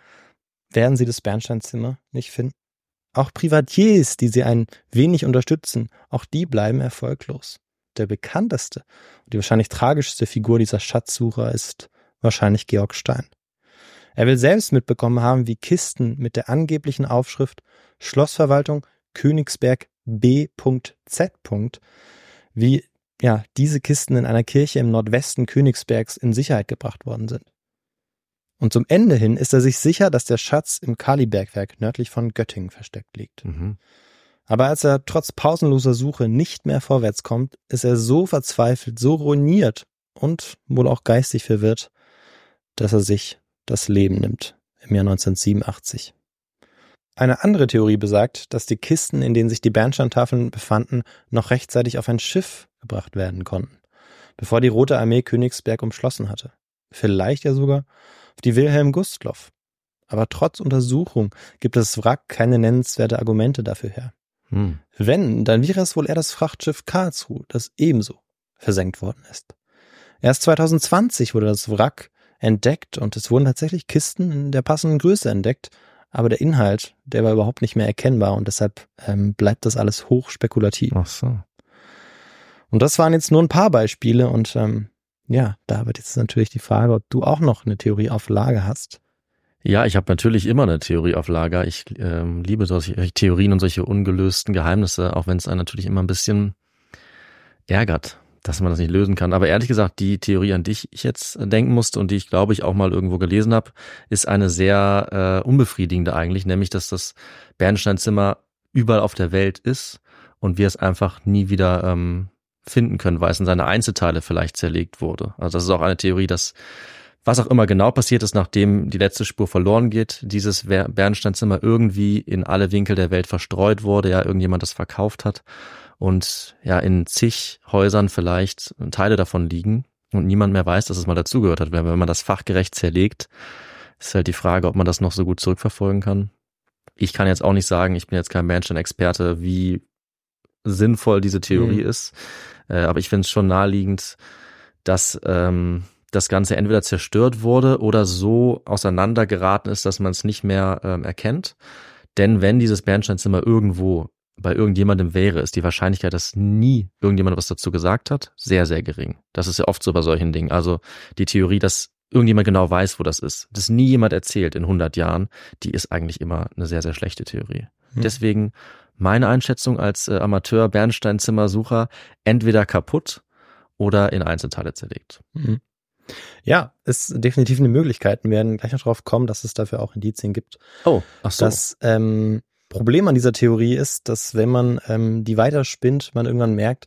werden sie das Bernsteinzimmer nicht finden. Auch Privatiers, die sie ein wenig unterstützen, auch die bleiben erfolglos. Der bekannteste und die wahrscheinlich tragischste Figur dieser Schatzsucher ist wahrscheinlich Georg Stein. Er will selbst mitbekommen haben, wie Kisten mit der angeblichen Aufschrift Schlossverwaltung Königsberg B.Z. wie ja, diese Kisten in einer Kirche im Nordwesten Königsbergs in Sicherheit gebracht worden sind. Und zum Ende hin ist er sich sicher, dass der Schatz im Kalibergwerk nördlich von Göttingen versteckt liegt. Mhm. Aber als er trotz pausenloser Suche nicht mehr vorwärts kommt, ist er so verzweifelt, so ruiniert und wohl auch geistig verwirrt, dass er sich das Leben nimmt im Jahr 1987. Eine andere Theorie besagt, dass die Kisten, in denen sich die Bernsteintafeln befanden, noch rechtzeitig auf ein Schiff gebracht werden konnten, bevor die Rote Armee Königsberg umschlossen hatte. Vielleicht ja sogar die Wilhelm Gustloff, aber trotz Untersuchung gibt das Wrack keine nennenswerte Argumente dafür her. Hm. Wenn, dann wäre es wohl eher das Frachtschiff Karlsruhe, das ebenso versenkt worden ist. Erst 2020 wurde das Wrack entdeckt und es wurden tatsächlich Kisten in der passenden Größe entdeckt, aber der Inhalt, der war überhaupt nicht mehr erkennbar und deshalb ähm, bleibt das alles hoch spekulativ. Ach so. Und das waren jetzt nur ein paar Beispiele und ähm, ja, da wird jetzt natürlich die Frage, ob du auch noch eine Theorie auf Lager hast. Ja, ich habe natürlich immer eine Theorie auf Lager. Ich ähm, liebe solche Theorien und solche ungelösten Geheimnisse, auch wenn es einen natürlich immer ein bisschen ärgert, dass man das nicht lösen kann. Aber ehrlich gesagt, die Theorie, an die ich jetzt denken musste und die ich glaube ich auch mal irgendwo gelesen habe, ist eine sehr äh, unbefriedigende eigentlich, nämlich dass das Bernsteinzimmer überall auf der Welt ist und wir es einfach nie wieder ähm, finden können, weil es in seine Einzelteile vielleicht zerlegt wurde. Also das ist auch eine Theorie, dass was auch immer genau passiert ist, nachdem die letzte Spur verloren geht, dieses Bernsteinzimmer irgendwie in alle Winkel der Welt verstreut wurde, ja, irgendjemand das verkauft hat und ja, in zig Häusern vielleicht Teile davon liegen und niemand mehr weiß, dass es mal dazugehört hat. Wenn man das fachgerecht zerlegt, ist halt die Frage, ob man das noch so gut zurückverfolgen kann. Ich kann jetzt auch nicht sagen, ich bin jetzt kein Bernstein-Experte, wie sinnvoll diese Theorie mhm. ist. Äh, aber ich finde es schon naheliegend, dass ähm, das Ganze entweder zerstört wurde oder so auseinandergeraten ist, dass man es nicht mehr ähm, erkennt. Denn wenn dieses Bernsteinzimmer irgendwo bei irgendjemandem wäre, ist die Wahrscheinlichkeit, dass nie irgendjemand was dazu gesagt hat, sehr, sehr gering. Das ist ja oft so bei solchen Dingen. Also die Theorie, dass irgendjemand genau weiß, wo das ist, das nie jemand erzählt in 100 Jahren, die ist eigentlich immer eine sehr, sehr schlechte Theorie. Hm. Deswegen meine Einschätzung als äh, Amateur Bernsteinzimmersucher entweder kaputt oder in Einzelteile zerlegt. Mhm. Ja, ist definitiv eine Möglichkeit. Wir werden gleich noch drauf kommen, dass es dafür auch Indizien gibt. Oh, ach so. Das ähm, Problem an dieser Theorie ist, dass wenn man ähm, die weiterspinnt, man irgendwann merkt,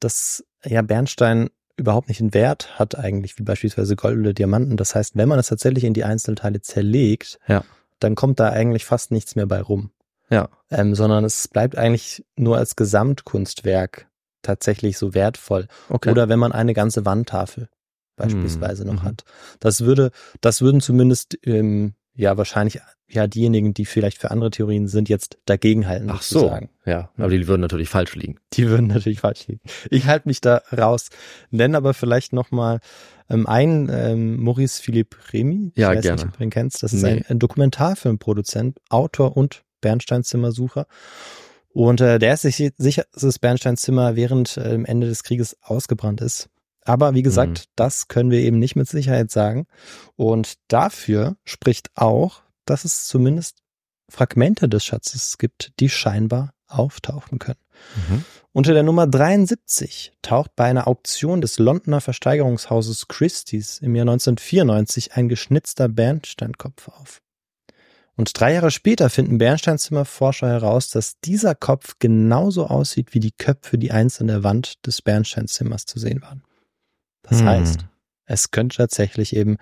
dass ja Bernstein überhaupt nicht einen Wert hat eigentlich, wie beispielsweise Gold oder Diamanten. Das heißt, wenn man es tatsächlich in die Einzelteile zerlegt, ja. dann kommt da eigentlich fast nichts mehr bei rum. Ja. Ähm, sondern es bleibt eigentlich nur als Gesamtkunstwerk tatsächlich so wertvoll. Okay. Oder wenn man eine ganze Wandtafel beispielsweise Mhm. noch hat. Das würde, das würden zumindest ähm, ja wahrscheinlich ja diejenigen, die vielleicht für andere Theorien sind, jetzt dagegen halten. Ach so. sozusagen. Ja, aber die würden natürlich falsch liegen. *laughs* Die würden natürlich falsch liegen. Ich halte mich da raus. Nenne aber vielleicht noch mal ähm, einen ähm, Maurice Philippe Remy. Ja, ich weiß gerne. Nicht, ob du ihn kennst. Das ist Nee. ein, ein Dokumentarfilmproduzent, Autor und Bernsteinzimmersucher. Und äh, der ist sich sicher, dass das Bernsteinzimmer während äh, dem Ende des Krieges ausgebrannt ist. Aber wie gesagt, Mhm. das können wir eben nicht mit Sicherheit sagen. Und dafür spricht auch, dass es zumindest Fragmente des Schatzes gibt, die scheinbar auftauchen können. Mhm. Unter der Nummer 73 taucht bei einer Auktion des Londoner Versteigerungshauses Christie's im Jahr 1994 ein geschnitzter Bernsteinkopf auf. Und drei Jahre später finden Bernsteinzimmerforscher heraus, dass dieser Kopf genauso aussieht wie die Köpfe, die einst an der Wand des Bernsteinzimmers zu sehen waren. Das Hm. heißt, es könnte tatsächlich eben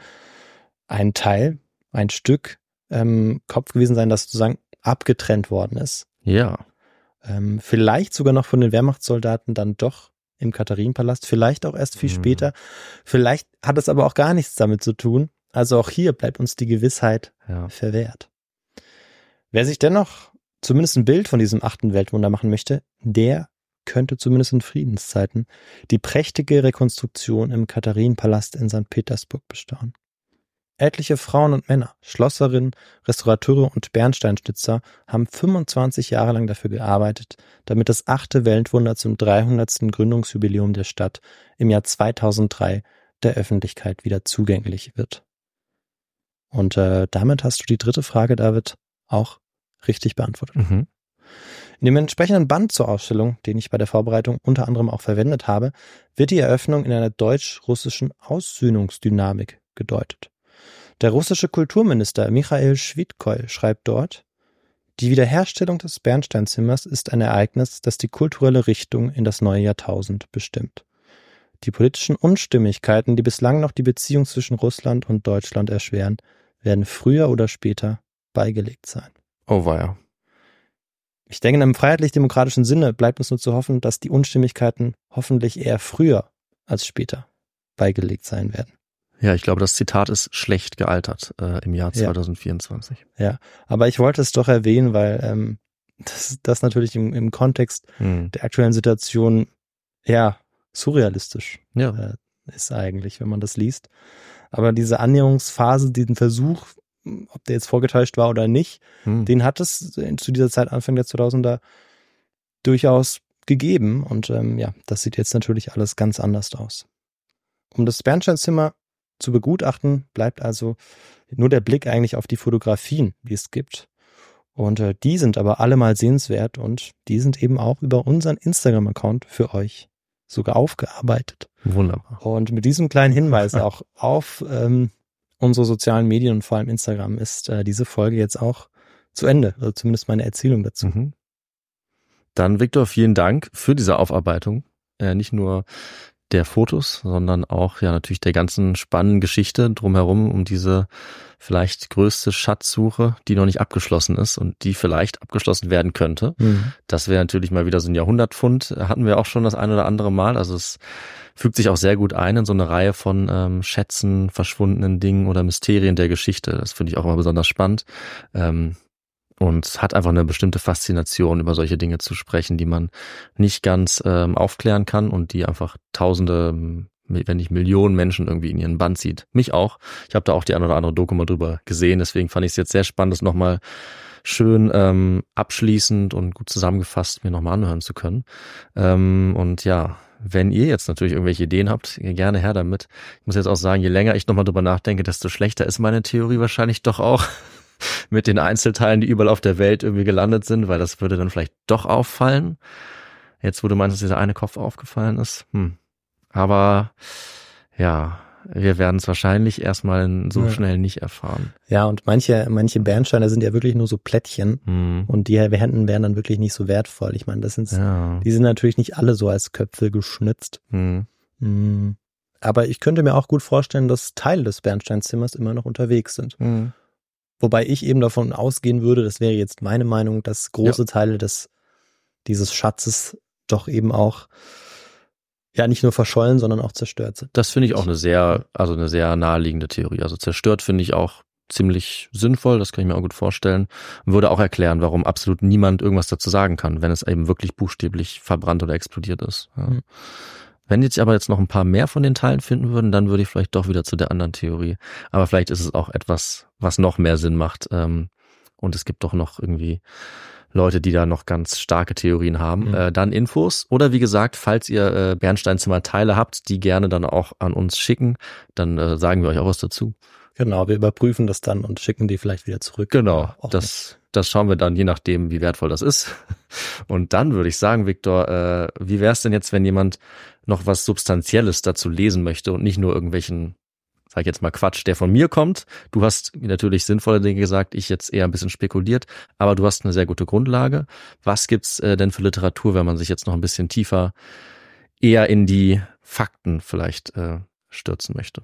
ein Teil, ein Stück ähm, Kopf gewesen sein, das sozusagen abgetrennt worden ist Ja. ähm, vielleicht sogar noch von den Wehrmachtssoldaten dann doch im Katharinenpalast, vielleicht auch erst viel Mhm. später. Vielleicht hat es aber auch gar nichts damit zu tun. Also auch hier bleibt uns die Gewissheit Ja. verwehrt. Wer sich dennoch zumindest ein Bild von diesem achten Weltwunder machen möchte, der könnte zumindest in Friedenszeiten die prächtige Rekonstruktion im Katharinenpalast in St. Petersburg bestaunen. Etliche Frauen und Männer, Schlosserinnen, Restaurateure und Bernsteinschnitzer haben 25 Jahre lang dafür gearbeitet, damit das achte Weltwunder zum 300. Gründungsjubiläum der Stadt im Jahr 2003 der Öffentlichkeit wieder zugänglich wird. Und äh, damit hast du die dritte Frage, David, auch richtig beantwortet. Mhm. In dem entsprechenden Band zur Ausstellung, den ich bei der Vorbereitung unter anderem auch verwendet habe, wird die Eröffnung in einer deutsch-russischen Aussöhnungsdynamik gedeutet. Der russische Kulturminister Michael Schwidkoy schreibt dort, die Wiederherstellung des Bernsteinzimmers ist ein Ereignis, das die kulturelle Richtung in das neue Jahrtausend bestimmt. Die politischen Unstimmigkeiten, die bislang noch die Beziehung zwischen Russland und Deutschland erschweren, werden früher oder später beigelegt sein. Oh weia. Ich denke, in einem freiheitlich-demokratischen Sinne bleibt uns nur zu hoffen, dass die Unstimmigkeiten hoffentlich eher früher als später beigelegt sein werden. Ja, ich glaube, das Zitat ist schlecht gealtert äh, im Jahr Ja. 2024. Ja, aber ich wollte es doch erwähnen, weil ähm, *laughs* das, das natürlich im, im Kontext Hm. der aktuellen Situation ja surrealistisch Ja. äh, ist eigentlich, wenn man das liest. Aber diese Annäherungsphase, diesen Versuch, ob der jetzt vorgetäuscht war oder nicht, Hm. den hat es zu dieser Zeit Anfang der 2000er durchaus gegeben. Und ähm, ja, das sieht jetzt natürlich alles ganz anders aus. Um das Bernsteinzimmer zu begutachten, bleibt also nur der Blick eigentlich auf die Fotografien, die es gibt. Und äh, die sind aber alle mal sehenswert und die sind eben auch über unseren Instagram-Account für euch sogar aufgearbeitet. Wunderbar. Und mit diesem kleinen Hinweis *laughs* auch auf ähm, unsere sozialen Medien und vor allem Instagram ist äh, diese Folge jetzt auch zu Ende, also zumindest meine Erzählung dazu. Mhm. Dann, Viktor, vielen Dank für diese Aufarbeitung. Äh, nicht nur der Fotos, sondern auch ja natürlich der ganzen spannenden Geschichte drumherum um diese vielleicht größte Schatzsuche, die noch nicht abgeschlossen ist und die vielleicht abgeschlossen werden könnte. Mhm. Das wäre natürlich mal wieder so ein Jahrhundertfund. Hatten wir auch schon das ein oder andere Mal. Also es fügt sich auch sehr gut ein in so eine Reihe von ähm, Schätzen, verschwundenen Dingen oder Mysterien der Geschichte. Das finde ich auch immer besonders spannend. Ähm, und hat einfach eine bestimmte Faszination, über solche Dinge zu sprechen, die man nicht ganz ähm, aufklären kann und die einfach Tausende, wenn nicht Millionen Menschen irgendwie in ihren Band zieht. Mich auch. Ich habe da auch die ein oder andere Doku mal drüber gesehen, deswegen fand ich es jetzt sehr spannend, das nochmal schön ähm, abschließend und gut zusammengefasst mir nochmal anhören zu können. Ähm, und ja, wenn ihr jetzt natürlich irgendwelche Ideen habt, gerne her damit. Ich muss jetzt auch sagen, je länger ich nochmal drüber nachdenke, desto schlechter ist meine Theorie wahrscheinlich doch auch *laughs* mit den Einzelteilen, die überall auf der Welt irgendwie gelandet sind, weil das würde dann vielleicht doch auffallen. Jetzt, wo du meinst, dass dieser eine Kopf aufgefallen ist. Hm. Aber ja, wir werden es wahrscheinlich erstmal so Ja. schnell nicht erfahren. Ja, und manche, manche Bernsteine sind ja wirklich nur so Plättchen Hm. und die Händen wären dann wirklich nicht so wertvoll. Ich meine, das sind, Ja. die sind natürlich nicht alle so als Köpfe geschnitzt. Hm. Mhm. Aber ich könnte mir auch gut vorstellen, dass Teile des Bernsteinzimmers immer noch unterwegs sind. Hm. Wobei ich eben davon ausgehen würde, das wäre jetzt meine Meinung, dass große Teile des, dieses Schatzes doch eben auch ja nicht nur verschollen, sondern auch zerstört sind. Das finde ich auch eine sehr, also eine sehr naheliegende Theorie. Also zerstört finde ich auch ziemlich sinnvoll, das kann ich mir auch gut vorstellen. Würde auch erklären, warum absolut niemand irgendwas dazu sagen kann, wenn es eben wirklich buchstäblich verbrannt oder explodiert ist. Ja. Mhm. Wenn jetzt aber jetzt noch ein paar mehr von den Teilen finden würden, dann würde ich vielleicht doch wieder zu der anderen Theorie. Aber vielleicht ist es auch etwas, was noch mehr Sinn macht. Ähm, und es gibt doch noch irgendwie Leute, die da noch ganz starke Theorien haben. Mhm. Äh, dann Infos. Oder wie gesagt, falls ihr äh, Bernsteinzimmer Teile habt, die gerne dann auch an uns schicken, dann äh, sagen wir euch auch was dazu. Genau, wir überprüfen das dann und schicken die vielleicht wieder zurück. Genau, nicht. das, das schauen wir dann, je nachdem, wie wertvoll das ist. Und dann würde ich sagen, Viktor, äh, wie wäre es denn jetzt, wenn jemand noch was Substanzielles dazu lesen möchte und nicht nur irgendwelchen, sag ich jetzt mal Quatsch, der von mir kommt. Du hast natürlich sinnvolle Dinge gesagt, ich jetzt eher ein bisschen spekuliert, aber du hast eine sehr gute Grundlage. Was gibt's äh, denn für Literatur, wenn man sich jetzt noch ein bisschen tiefer eher in die Fakten vielleicht äh, stürzen möchte?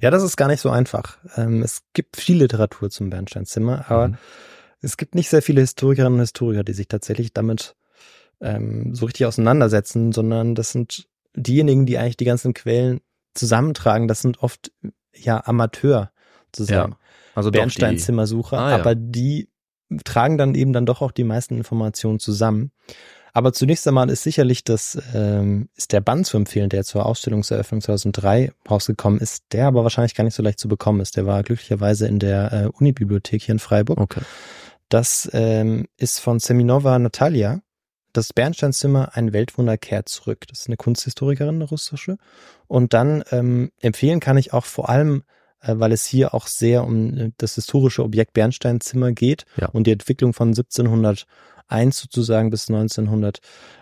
Ja, das ist gar nicht so einfach. Ähm, es gibt viel Literatur zum Bernsteinzimmer, aber Mhm. es gibt nicht sehr viele Historikerinnen und Historiker, die sich tatsächlich damit ähm, so richtig auseinandersetzen, sondern das sind diejenigen, die eigentlich die ganzen Quellen zusammentragen. Das sind oft ja Amateur sozusagen. Also doch die, Bernsteinzimmersucher, Ah, ja. aber die tragen dann eben dann doch auch die meisten Informationen zusammen. Aber zunächst einmal ist sicherlich das, ähm, ist der Band zu empfehlen, der zur Ausstellungseröffnung 2003 rausgekommen ist, der aber wahrscheinlich gar nicht so leicht zu bekommen ist. Der war glücklicherweise in der äh, Unibibliothek hier in Freiburg. okay. Das ähm, ist von Seminova Natalia. Das Bernsteinzimmer, ein Weltwunder kehrt zurück. Das ist eine Kunsthistorikerin, eine russische. Und dann ähm, empfehlen kann ich auch vor allem, weil es hier auch sehr um äh, das historische Objekt Bernsteinzimmer geht Ja. und die Entwicklung von 1701 sozusagen bis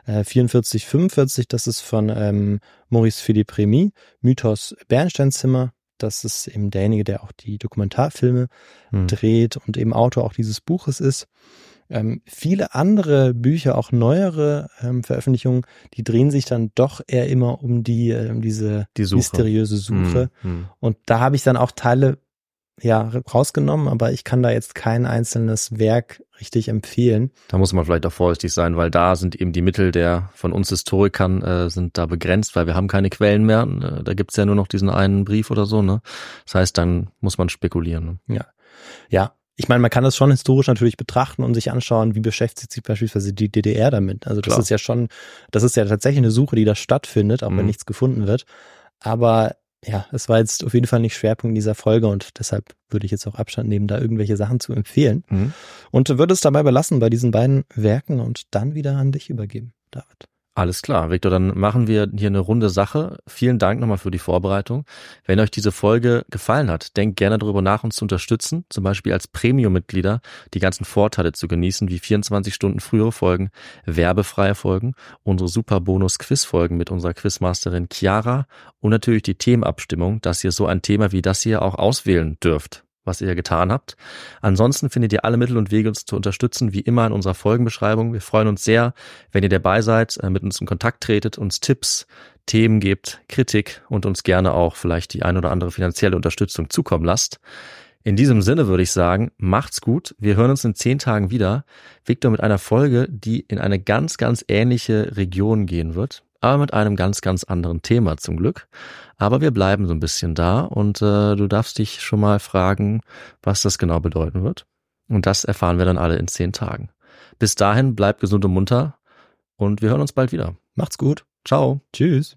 1944, 45. Das ist von ähm, Maurice Philippe Remy, Mythos Bernsteinzimmer. Das ist eben derjenige, der auch die Dokumentarfilme Hm. dreht und eben Autor auch dieses Buches ist. Ähm, viele andere Bücher, auch neuere ähm, Veröffentlichungen, die drehen sich dann doch eher immer um die ähm, diese Die Suche. mysteriöse Suche. Hm, hm. Und da habe ich dann auch Teile ja rausgenommen, aber ich kann da jetzt kein einzelnes Werk richtig empfehlen. Da muss man vielleicht auch vorsichtig sein, weil da sind eben die Mittel der von uns Historikern äh, sind da begrenzt, weil wir haben keine Quellen mehr. Äh, da gibt's ja nur noch diesen einen Brief oder so. Ne? Das heißt, dann muss man spekulieren. Ne? Ja, ja. Ich meine, man kann das schon historisch natürlich betrachten und sich anschauen, wie beschäftigt sich beispielsweise die DDR damit. Also das Klar. ist ja schon, das ist ja tatsächlich eine Suche, die da stattfindet, auch mhm. wenn nichts gefunden wird. Aber ja, es war jetzt auf jeden Fall nicht Schwerpunkt dieser Folge und deshalb würde ich jetzt auch Abstand nehmen, da irgendwelche Sachen zu empfehlen. Mhm. Und würde es dabei belassen bei diesen beiden Werken und dann wieder an dich übergeben, David. Alles klar, Victor, dann machen wir hier eine runde Sache. Vielen Dank nochmal für die Vorbereitung. Wenn euch diese Folge gefallen hat, denkt gerne darüber nach, uns zu unterstützen, zum Beispiel als Premium-Mitglieder die ganzen Vorteile zu genießen, wie 24 Stunden frühere Folgen, werbefreie Folgen, unsere super Bonus-Quiz-Folgen mit unserer Quizmasterin Chiara und natürlich die Themenabstimmung, dass ihr so ein Thema wie das hier auch auswählen dürft was ihr getan habt. Ansonsten findet ihr alle Mittel und Wege, uns zu unterstützen, wie immer in unserer Folgenbeschreibung. Wir freuen uns sehr, wenn ihr dabei seid, äh, mit uns in Kontakt tretet, uns Tipps, Themen gebt, Kritik und uns gerne auch vielleicht die ein oder andere finanzielle Unterstützung zukommen lasst. In diesem Sinne würde ich sagen, macht's gut. Wir hören uns in zehn Tagen wieder. Victor mit einer Folge, die in eine ganz, ganz ähnliche Region gehen wird aber mit einem ganz, ganz anderen Thema zum Glück. Aber wir bleiben so ein bisschen da und äh, du darfst dich schon mal fragen, was das genau bedeuten wird. Und das erfahren wir dann alle in zehn Tagen. Bis dahin, bleib gesund und munter und wir hören uns bald wieder. Macht's gut. Ciao. Tschüss.